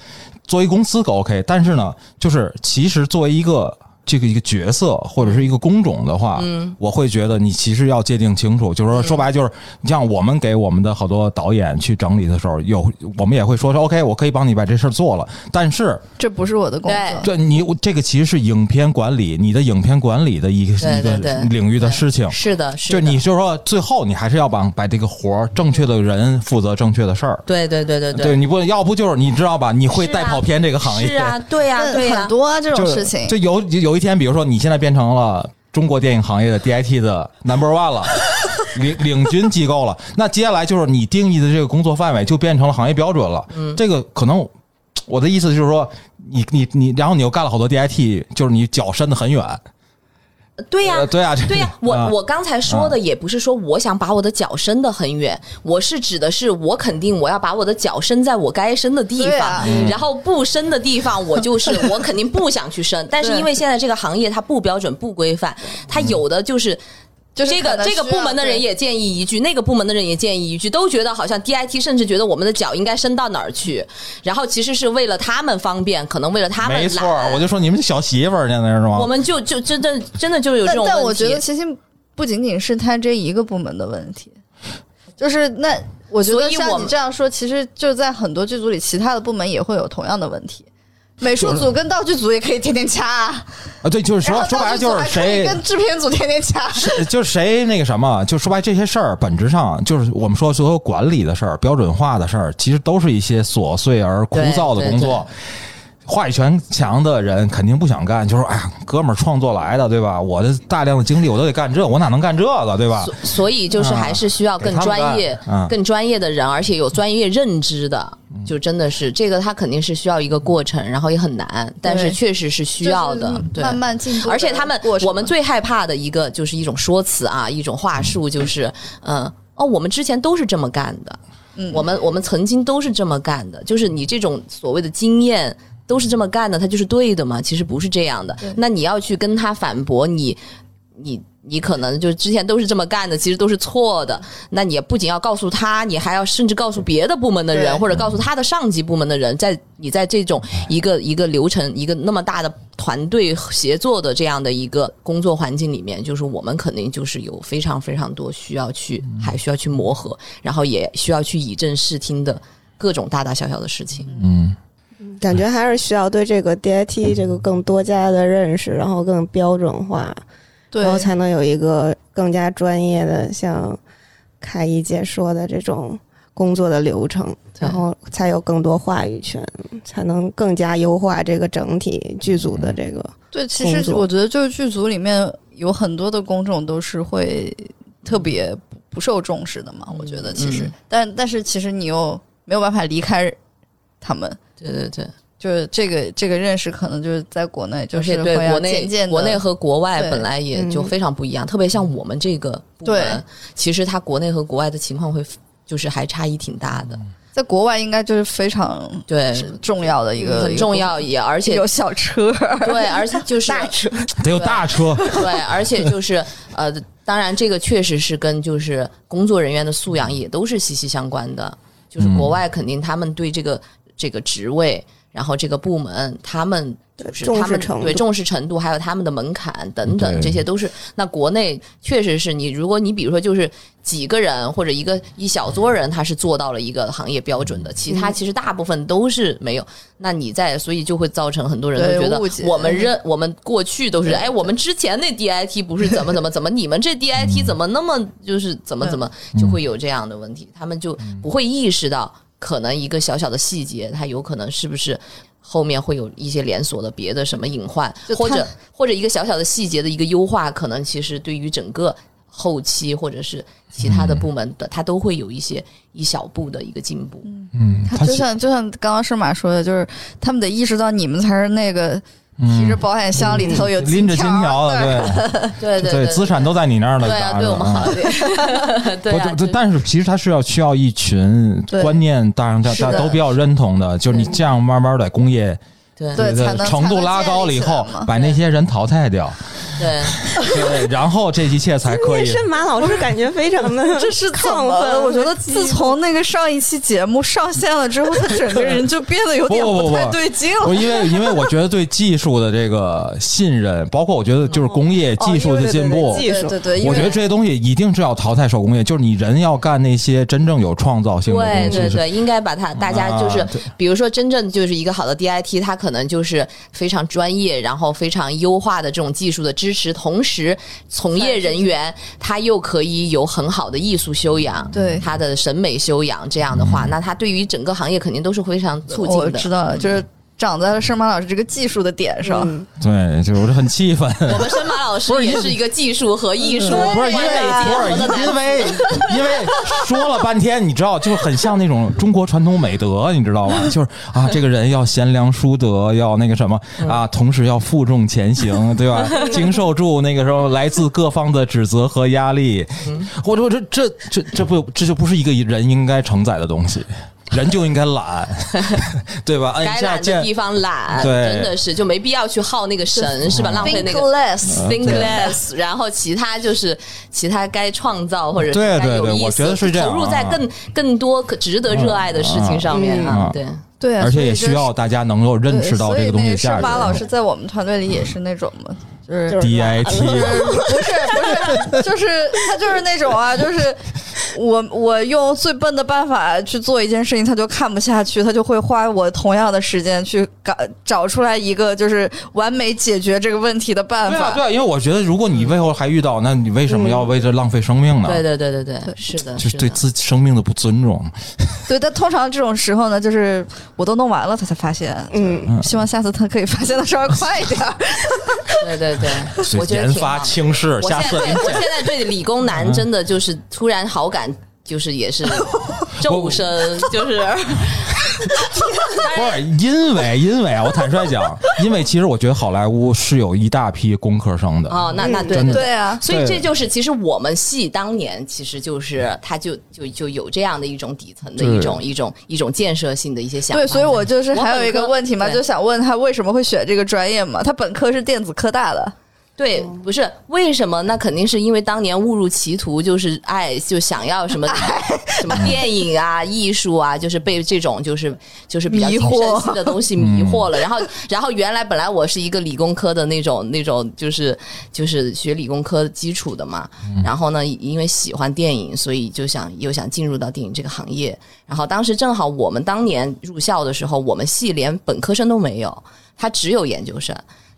作为公司可 OK，但是呢，就是其实作为一个。这个一个角色或者是一个工种的话，嗯，我会觉得你其实要界定清楚，就是说说白了就是，你像我们给我们的好多导演去整理的时候，有我们也会说说 OK，我可以帮你把这事儿做了，但是这不是我的工作。对你这个其实是影片管理，你的影片管理的一个一个领域的事情。是的，是的就，你就是说，最后你还是要把把这个活儿正确的人负责正确的事儿。对对对对对，你不要不就是你知道吧？你会带跑偏这个行业。是啊，对呀、但对呀、很多啊这种事情，就有有一天，比如说你现在变成了中国电影行业的 DIT 的 Number One 了，领领军机构了，那接下来就是你定义的这个工作范围就变成了行业标准了。嗯，这个可能我的意思就是说，你你你，然后你又干了好多 DIT，就是你脚伸得很远。对呀、呃对啊，对呀、我、啊我刚才说的也不是说我想把我的脚伸得很远，我是指的是我肯定我要把我的脚伸在我该伸的地方，啊然后不伸的地方我就是 我肯定不想去伸，但是因为现在这个行业它不标准不规范，它有的就是。就是这个这个部门的人也建议一句，那个部门的人也建议一句，都觉得好像 DIT 甚至觉得我们的脚应该伸到哪儿去，然后其实是为了他们方便，可能为了他们没错，我就说你们小媳妇儿现在是吗？我们就就真的真的就有这种问题。但我觉得其实不仅仅是他这一个部门的问题，就是那我觉得像你所以我们这样说，其实就在很多剧组里，其他的部门也会有同样的问题。美术组跟道具组也可以天天掐啊，啊，对，就是说说白了就是谁跟制片组天天掐。是就是谁那个什么，就说白这些事儿，本质上就是我们说所有管理的事儿、标准化的事儿，其实都是一些琐碎而枯燥的工作。话语权强的人肯定不想干，就说：“哎呀，哥们儿创作来的，对吧？我的大量的精力我都得干这，我哪能干这个，对吧所所以就是还是需要更专业、更专业的人，而且有专业认知的，就真的是这个，他肯定是需要一个过程，然后也很难，但是确实是需要的就是，对。慢慢进步。而且他们，我们最害怕的一个就是一种说辞啊，一种话术，就是嗯哦，我们之前都是这么干的，嗯我们我们曾经都是这么干的，就是你这种所谓的经验都是这么干的，他就是对的嘛？其实不是这样的。那你要去跟他反驳，你你你可能就之前都是这么干的，其实都是错的。那你不仅要告诉他，你还要甚至告诉别的部门的人，或者告诉他的上级部门的人，在你在这种一个一个流程、一个那么大的团队协作的这样的一个工作环境里面，就是我们肯定就是有非常非常多需要去，还需要去磨合，然后也需要去以正视听的各种大大小小的事情。嗯，感觉还是需要对这个 DIT 这个更多加的认识，然后更标准化，对。然后才能有一个更加专业的，像凯一姐说的这种工作的流程，然后才有更多话语权，才能更加优化这个整体剧组的这个。对，其实我觉得就是剧组里面有很多的工种都是会特别不不受重视的嘛。我觉得其实，嗯。但但是其实你又没有办法离开他们，对对对，就是这个这个认识可能就是在国内就是会对国内渐渐国内和国外本来也就嗯。非常不一样，特别像我们这个部门，其实它国内和国外的情况会就是还差异挺大的，在国外应该就是非常对，重要的一个很重，要，也而且有小车，对，而且就是大车得有大车，对，而且就是呃，当然这个确实是跟就是工作人员的素养也都是息息相关的。就是国外肯定他们对这个这个职位，然后这个部门，他们就是重视他们程度对重视程度，还有他们的门槛等等，这些都是。那国内确实是你，如果你比如说就是几个人或者一个一小撮人，他是做到了一个行业标准的，其他其实大部分都是没有。那你在，所以就会造成很多人都觉得我们认我们过去都是哎，我们之前那 DIT 不是怎么怎么怎么，你们这 DIT 怎么那么就是怎么怎么就会有这样的问题，他们就不会意识到可能一个小小的细节，它有可能是不是。后面会有一些连锁的别的什么隐患，或者或者一个小小的细节的一个优化，可能其实对于整个后期或者是其他的部门的，它都会有一些一小步的一个进步。嗯，他就像就像刚刚盛马说的，就是他们得意识到你们才是那个提着保险箱里头有嗯拎着金条对。的，对对对，资产都在你那儿了，对啊，对我们好一点。对啊，但是其实它是要需要一群观念，大家大家都比较认同的，就是你这样慢慢在工业对这对才能个程度拉高了以后把那些人淘汰掉，对，对，然后这一切才可以。申马老师感觉非常的这是怎亢么了？奋，我觉得自从那个上一期节目上线了之后，他整个人就变得有点不太对劲我了。因为因为我觉得对技术的这个信任，包括我觉得就是工业技术的进步，技术对对我觉得这些东西一定是要淘汰手工业，就是你人要干那些真正有创造性的对东西。是对对，应该把它大家就是啊，比如说真正就是一个好的 DIT，它可能就是非常专业，然后非常优化的这种技术的支持，同时从业人员他又可以有很好的艺术修养，对他的审美修养，这样的话，嗯那他对于整个行业肯定都是非常促进的我知。道了，就是长在了申马老师这个技术的点上。嗯对，就是我就很气愤。我们申马老师也是一个技术和艺术不是因为因。为因为说了半天，你知道，就是很像那种中国传统美德，你知道吗？就是啊，这个人要贤良淑德，要那个什么啊，同时要负重前行，对吧？经受住那个时候来自各方的指责和压力。我说这这这这不这就不是一个人应该承载的东西，人就应该懒，对吧？该懒的地方懒，真的是就没必要去耗那个神，是吧？浪费那 Think 个 less，think less，然后其他就是其他该创造或者是对该有对对我意思觉得是这样投入在啊更更多可值得热爱的事情上面。啊对，对啊，而且也需要大家能够认识到这个东西的价值。盛马老师在我们团队里也是那种嘛，就是就是 DIT 不是 不是，就是他就是那种啊，就是我我用最笨的办法去做一件事情，他就看不下去，他就会花我同样的时间去搞找出来一个就是完美解决这个问题的办对啊，法。对啊，因为我觉得，如果你最后还遇到，那你为什么要为这浪费生命呢？对对对对对，是的，就是对自己生命的不尊重。对，但通常这种时候呢，就是我都弄完了，他才发现。嗯，希望下次他可以发现的稍微快一点儿。对 对对，我觉得研发挺好的轻视，我下次现在对我现在对理工男真的就是突然好感，就是也是 骤升，就是不是因为因为啊，我坦率讲，因为其实我觉得好莱坞是有一大批工科生的。哦，那那对对对啊，所以这就是，其实我们系当年其实就是，他就就就有这样的一种底层的一种一种一种建设性的一些想法。对，所以我就是还有一个问题嘛，就想问他为什么会选这个专业嘛？他本科是电子科大的，对，不是为什么？那肯定是因为当年误入歧途，就是爱就想要什么 什么电影啊、艺术啊，就是被这种就是就是比较精迷惑神性的东西迷惑了。然后，然后原来本来我是一个理工科的那种那种，就是就是学理工科基础的嘛。然后呢，因为喜欢电影，所以就想又想进入到电影这个行业。然后当时正好我们当年入校的时候，我们系连本科生都没有，他只有研究生。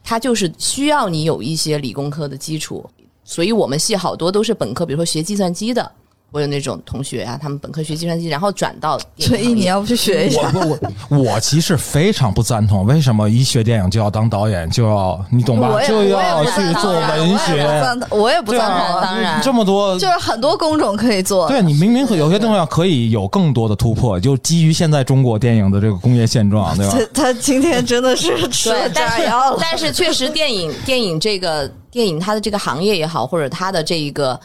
它就是需要你有一些理工科的基础，所以我们系好多都是本科，比如说学计算机的，我有那种同学啊，他们本科学计算机，然后转到电影所以你要不去学一下？我我我我其实非常不赞同，为什么一学电影就要当导演，就要你懂吧就要去做文学，我也不赞同，我也不赞对啊同啊。当然这么多就是很多工种可以做，对你明明有些东西可以有更多的突破，就基于现在中国电影的这个工业现状，对吧？他他今天真的是 吃炸药了。但是确实，电影电影这个电影它的这个行业也好，或者它的这一个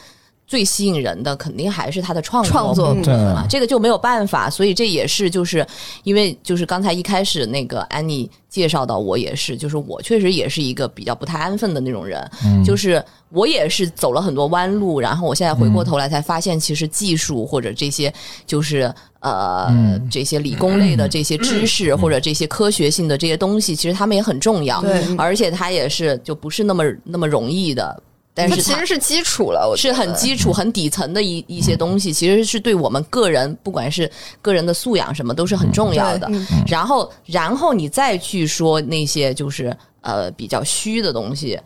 最吸引人的，肯定还是他的创创作部分对嘛。这个就没有办法，所以这也是就是因为就是刚才一开始那个安妮介绍到我也是，就是我确实也是一个比较不太安分的那种人，就是我也是走了很多弯路，然后我现在回过头来才发现，其实技术或者这些就是。呃，这些理工类的这些知识或者这些科学性的这些东西，其实他们也很重要。对而且它也是就不是那么那么容易的，但是其实是基础了，我是很基础、很底层的一一些东西，其实是对我们个人，不管是个人的素养什么，都是很重要的。然后，然后你再去说那些就是呃比较虚的东西，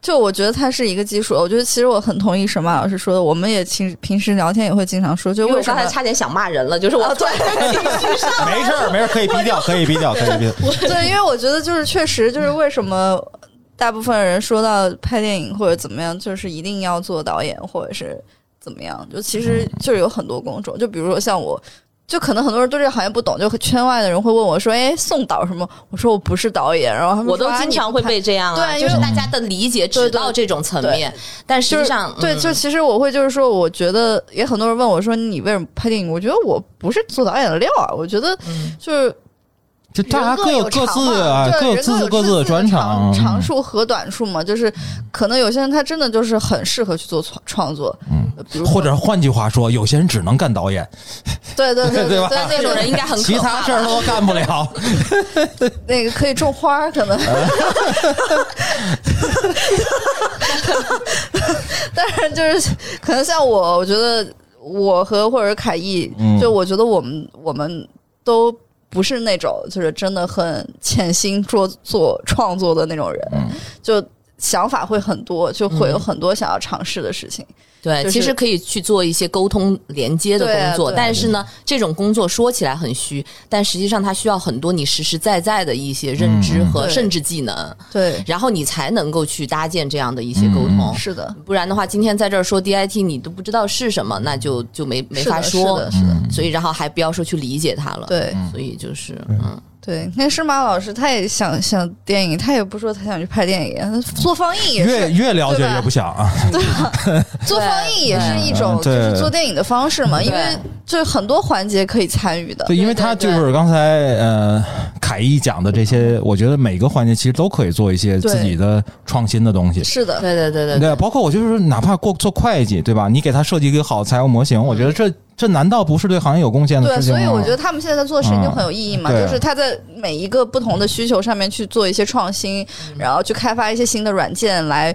就我觉得它是一个基础。我觉得其实我很同意沈马老师说的，我们也平平时聊天也会经常说，就为为什么我刚才差点想骂人了，就是我突然情绪 上没事儿，没事儿，可以逼掉，可以逼掉，可以逼掉。对，因为我觉得就是确实就是为什么大部分人说到拍电影或者怎么样，就是一定要做导演或者是怎么样，就其实就是有很多工种，就比如说像我。就可能很多人对这个行业不懂，就圈外的人会问我说：“哎，宋导什么？”我说：“我不是导演。”然后他们我都经常会被这样啊，就是大家的理解只对对到这种层面，但实就是际上对，嗯就其实我会就是说，我觉得也很多人问我说：“你为什么拍电影？”我觉得我不是做导演的料啊，我觉得就是就大家各有各自啊，对各人有自各自的专长，长长处和短处嘛，就是可能有些人他真的就是很适合去做创创作，嗯，比如或者换句话说，有些人只能干导演，对对 对对吧对，那种人应该很其他事儿都干不了。那个可以种花儿，可能，但是就是可能像我，我觉得我和或者凯毅，嗯就我觉得我们我们都不是那种就是真的很潜心做做创作的那种人，嗯。就想法会很多，就会有很多想要尝试的事情。对，就是其实可以去做一些沟通连接的工作，但是呢，这种工作说起来很虚，但实际上它需要很多你实实在在的一些认知和甚至技能，对，然后你才能够去搭建这样的一些沟通。是的，不然的话，今天在这儿说 DIT，你都不知道是什么，那就就没没是的法说。是的，。是的，所以然后还不要说去理解它了。，对。所以就是嗯，对，那施马老师他也想想电影，他也不说他想去拍电影，做放映也是，越越了解越不想啊。对 做放映也是一种就是做电影的方式嘛，因为就很多环节可以参与的。对，因为他就是刚才呃凯一讲的这些，我觉得每个环节其实都可以做一些自己的创新的东西。是的，对对对对对，对，包括我就是哪怕过做会计，对吧？你给他设计一个好的财务模型，我觉得这这难道不是对行业有贡献的对，事情吗？所以我觉得他们现在在做的事情就很有意义嘛，就是他在每一个不同的需求上面去做一些创新，然后去开发一些新的软件来。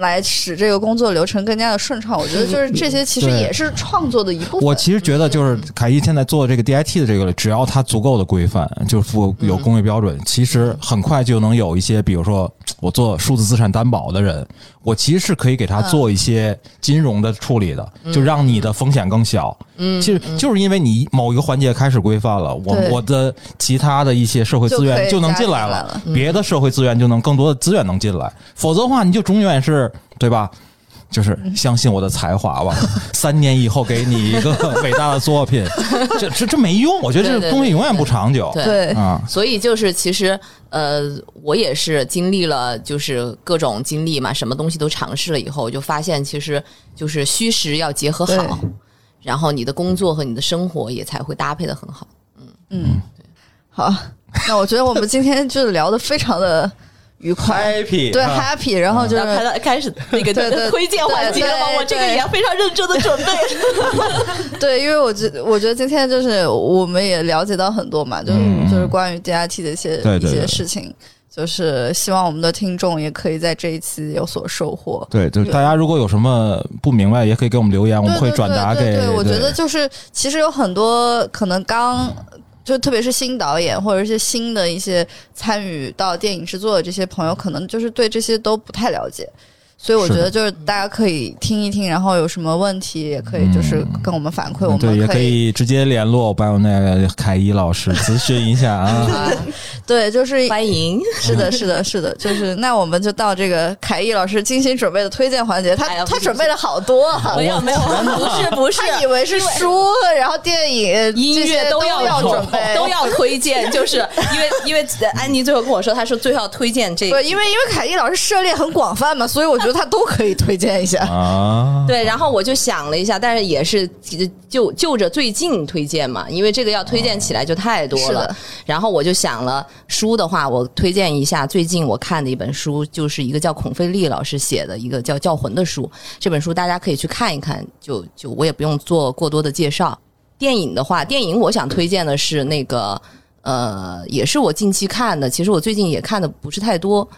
来使这个工作流程更加的顺畅，我觉得就是这些其实也是创作的一部分。我其实觉得，就是凯一现在做这个 DIT 的这个，只要它足够的规范，就是符有工业标准，其实很快就能有一些，比如说我做数字资产担保的人，我其实是可以给他做一些金融的处理的，就让你的风险更小。嗯，其实就是因为你某一个环节开始规范了，我我的其他的一些社会资源就能进进来了来了，别的社会资源就能更多的资源能进来，否则的话你就永远是对吧？就是相信我的才华吧，三年以后给你一个伟大的作品，这这这没用，我觉得这东西永远不长久。对。对。啊，所以就是其实呃，我也是经历了就是各种经历嘛，什么东西都尝试了以后，我就发现其实就是虚实要结合好，然后你的工作和你的生活也才会搭配的很好。嗯，好，那我觉得我们今天就聊的非常的愉快，happy 对啊 happy，然后就是开开始那个对对推荐环节了吗？对对我这个也要非常认真的准备。对，因为我觉我觉得今天就是我们也了解到很多嘛，就是、嗯就是关于 DIT 的一些一些事情，就是希望我们的听众也可以在这一期有所收获。对，就是大家如果有什么不明白，也可以给我们留言，我们会转达给。对对对对，我觉得就是其实有很多可能刚。就特别是新导演或者一些新的一些参与到电影制作的这些朋友，可能就是对这些都不太了解，所以我觉得就是大家可以听一听，然后有什么问题也可以就是跟我们反馈，我们对，也可以以直接联络把我那个凯一老师咨询一下啊。啊，对，就是欢迎。是的，是的，是的，就是那我们就到这个凯一老师精心准备的推荐环节，他、他准备了好多、啊，没有没有，不是不是，他以为是书，然后电影、音乐都要准备，都要推荐，就是因为因为安妮最后跟我说，她说最后要推荐这个，因为因为凯一老师涉猎很广泛嘛，所以我觉得他都可以推荐一下。啊，对，然后我就想了一下，但是也是就就着最近推荐嘛，因为这个要推荐起来就太多了。是的然后我就想了，书的话，我推荐一下最近我看的一本书，就是一个叫孔飞利老师写的一个叫《教魂》的书。这本书大家可以去看一看，就就我也不用做过多的介绍。电影的话，电影我想推荐的是那个呃，也是我近期看的，其实我最近也看的不是太多。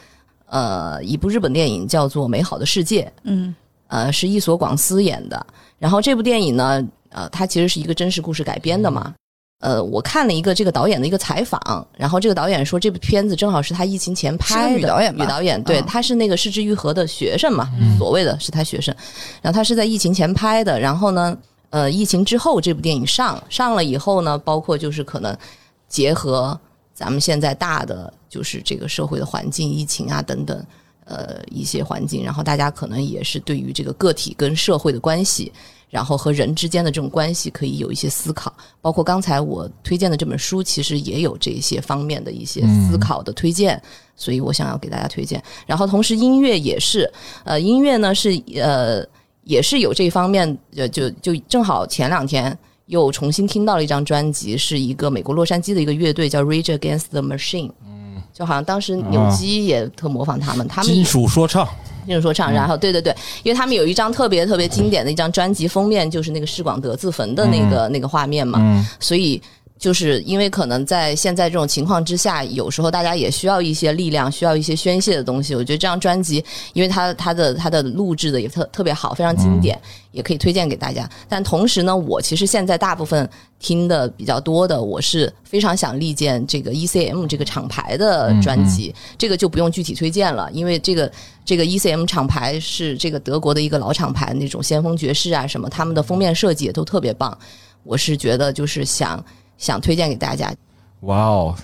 呃，一部日本电影叫做《美好的世界》，嗯呃，是伊索广司演的。然后这部电影呢，呃，它其实是一个真实故事改编的嘛。呃，我看了一个这个导演的一个采访，然后这个导演说这部片子正好是他疫情前拍的。女导演吧女导演对，嗯她是那个失之愈合的学生嘛，所谓的是他学生。然后他是在疫情前拍的，然后呢，呃，疫情之后这部电影上上了以后呢，包括就是可能结合咱们现在大的就是这个社会的环境、疫情啊等等，呃一些环境，然后大家可能也是对于这个个体跟社会的关系，然后和人之间的这种关系可以有一些思考。包括刚才我推荐的这本书，其实也有这些方面的一些思考的推荐。所以我想要给大家推荐，然后同时音乐也是，呃，音乐呢是呃也是有这方面，呃，就就正好前两天又重新听到了一张专辑，是一个美国洛杉矶的一个乐队叫 Rage Against the Machine，嗯，就好像当时扭机也特模仿他们，他们金属说唱，金属说唱，然后对对对，因为他们有一张特别特别经典的一张专辑封面，就是那个士广德自焚的那个、那个画面嘛，嗯。所以就是因为可能在现在这种情况之下，有时候大家也需要一些力量，需要一些宣泄的东西。我觉得这张专辑，因为它它的它的录制的也特特别好，非常经典，也可以推荐给大家。但同时呢，我其实现在大部分听的比较多的，我是非常想力荐这个 ECM 这个厂牌的专辑，这个就不用具体推荐了，因为这个这个 ECM 厂牌是这个德国的一个老厂牌，那种先锋爵士啊什么，他们的封面设计也都特别棒。我是觉得就是想想推荐给大家，哇哦！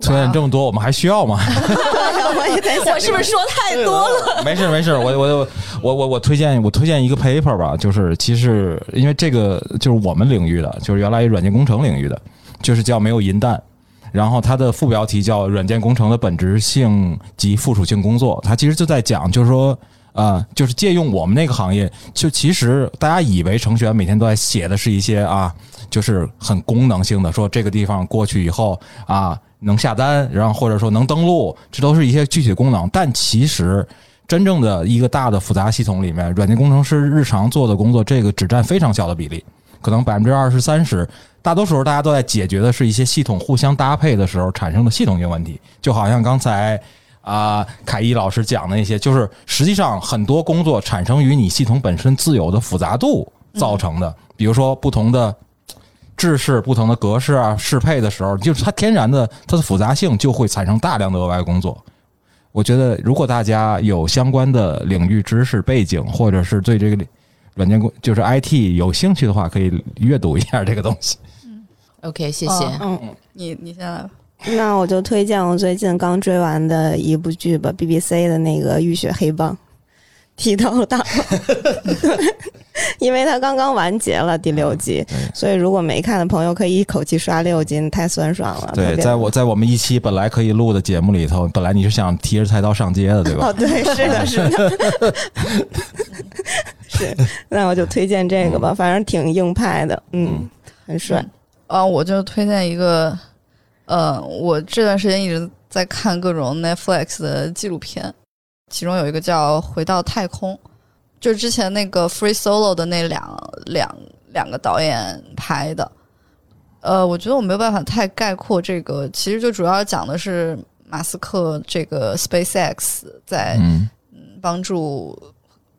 推荐这么多，我们还需要吗？我也在想，我是不是说太多了？没事没事，我我我我我推荐我推荐一个 paper 吧，就是其实因为这个就是我们领域的，就是原来软件工程领域的，就是叫没有银弹。然后它的副标题叫“软件工程的本质性及附属性工作”，它其实就在讲，就是说，啊、就是借用我们那个行业，就其实大家以为程序员每天都在写的是一些啊，就是很功能性的，说这个地方过去以后啊能下单，然后或者说能登录，这都是一些具体功能。但其实真正的一个大的复杂系统里面，软件工程师日常做的工作，这个只占非常小的比例，可能百分之二十三十。大多数时候大家都在解决的是一些系统互相搭配的时候产生的系统性问题，就好像刚才。啊，凯一老师讲的那些，就是实际上很多工作产生于你系统本身自有的复杂度造成的。比如说不同的制式、不同的格式啊、适配的时候，就是它天然的它的复杂性就会产生大量的额外工作。我觉得，如果大家有相关的领域知识背景，或者是对这个软件工就是 IT 有兴趣的话，可以阅读一下这个东西。嗯 OK，谢谢。哦嗯，你你先来吧。那我就推荐我最近刚追完的一部剧吧，BBC 的那个《浴血黑帮》，剃头党，因为它刚刚完结了第六季，所以如果没看的朋友可以一口气刷六集，太酸爽了。对，在我在我们一期本来可以录的节目里头，本来你是想提着菜刀上街的，对吧哦，？对，是的，是的，是。那我就推荐这个吧，反正挺硬派的，嗯，很帅。啊，我就推荐一个，呃，我这段时间一直在看各种 Netflix 的纪录片，其中有一个叫《回到太空》，就是之前那个 Free Solo 的那两两两个导演拍的。呃，我觉得我没有办法太概括这个，其实就主要讲的是马斯克这个 SpaceX 在嗯，帮助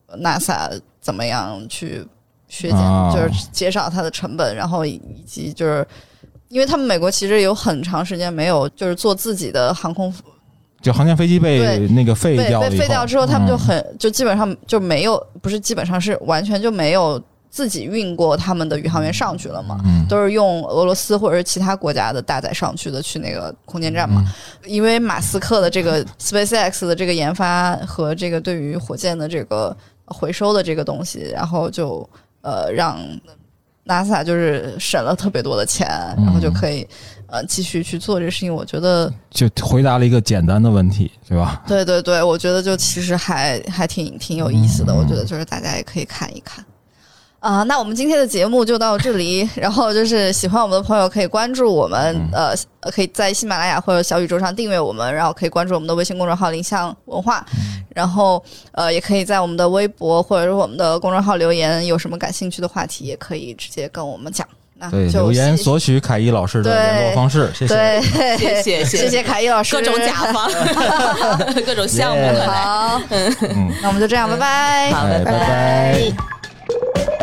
NASA 怎么样去削减，啊就是减少它的成本，然后以以及就是，因为他们美国其实有很长时间没有就是做自己的航空就航天飞机被那个废被被掉了以后废掉之后，他们就嗯很就基本上就没有，不是基本上是完全就没有自己运过他们的宇航员上去了嘛。嗯都是用俄罗斯或者是其他国家的搭载上去的，去那个空间站嘛。嗯因为马斯克的这个 SpaceX 的这个研发和这个对于火箭的这个回收的这个东西，然后就呃让 NASA 就是省了特别多的钱，嗯然后就可以呃继续去做这个事情。我觉得就回答了一个简单的问题，对吧？对对对，我觉得就其实还还挺挺有意思的，嗯我觉得就是大家也可以看一看。啊、那我们今天的节目就到这里。然后就是喜欢我们的朋友可以关注我们，呃，可以在喜马拉雅或者小宇宙上订阅我们，然后可以关注我们的微信公众号“林相文化”，然后呃，也可以在我们的微博或者是我们的公众号留言，有什么感兴趣的话题，也可以直接跟我们讲。那对，留言索取凯一老师的联络方式，谢谢。谢谢谢谢。凯一老师，各种甲方，各种项目。好，嗯，那我们就这样，拜拜。好，拜。拜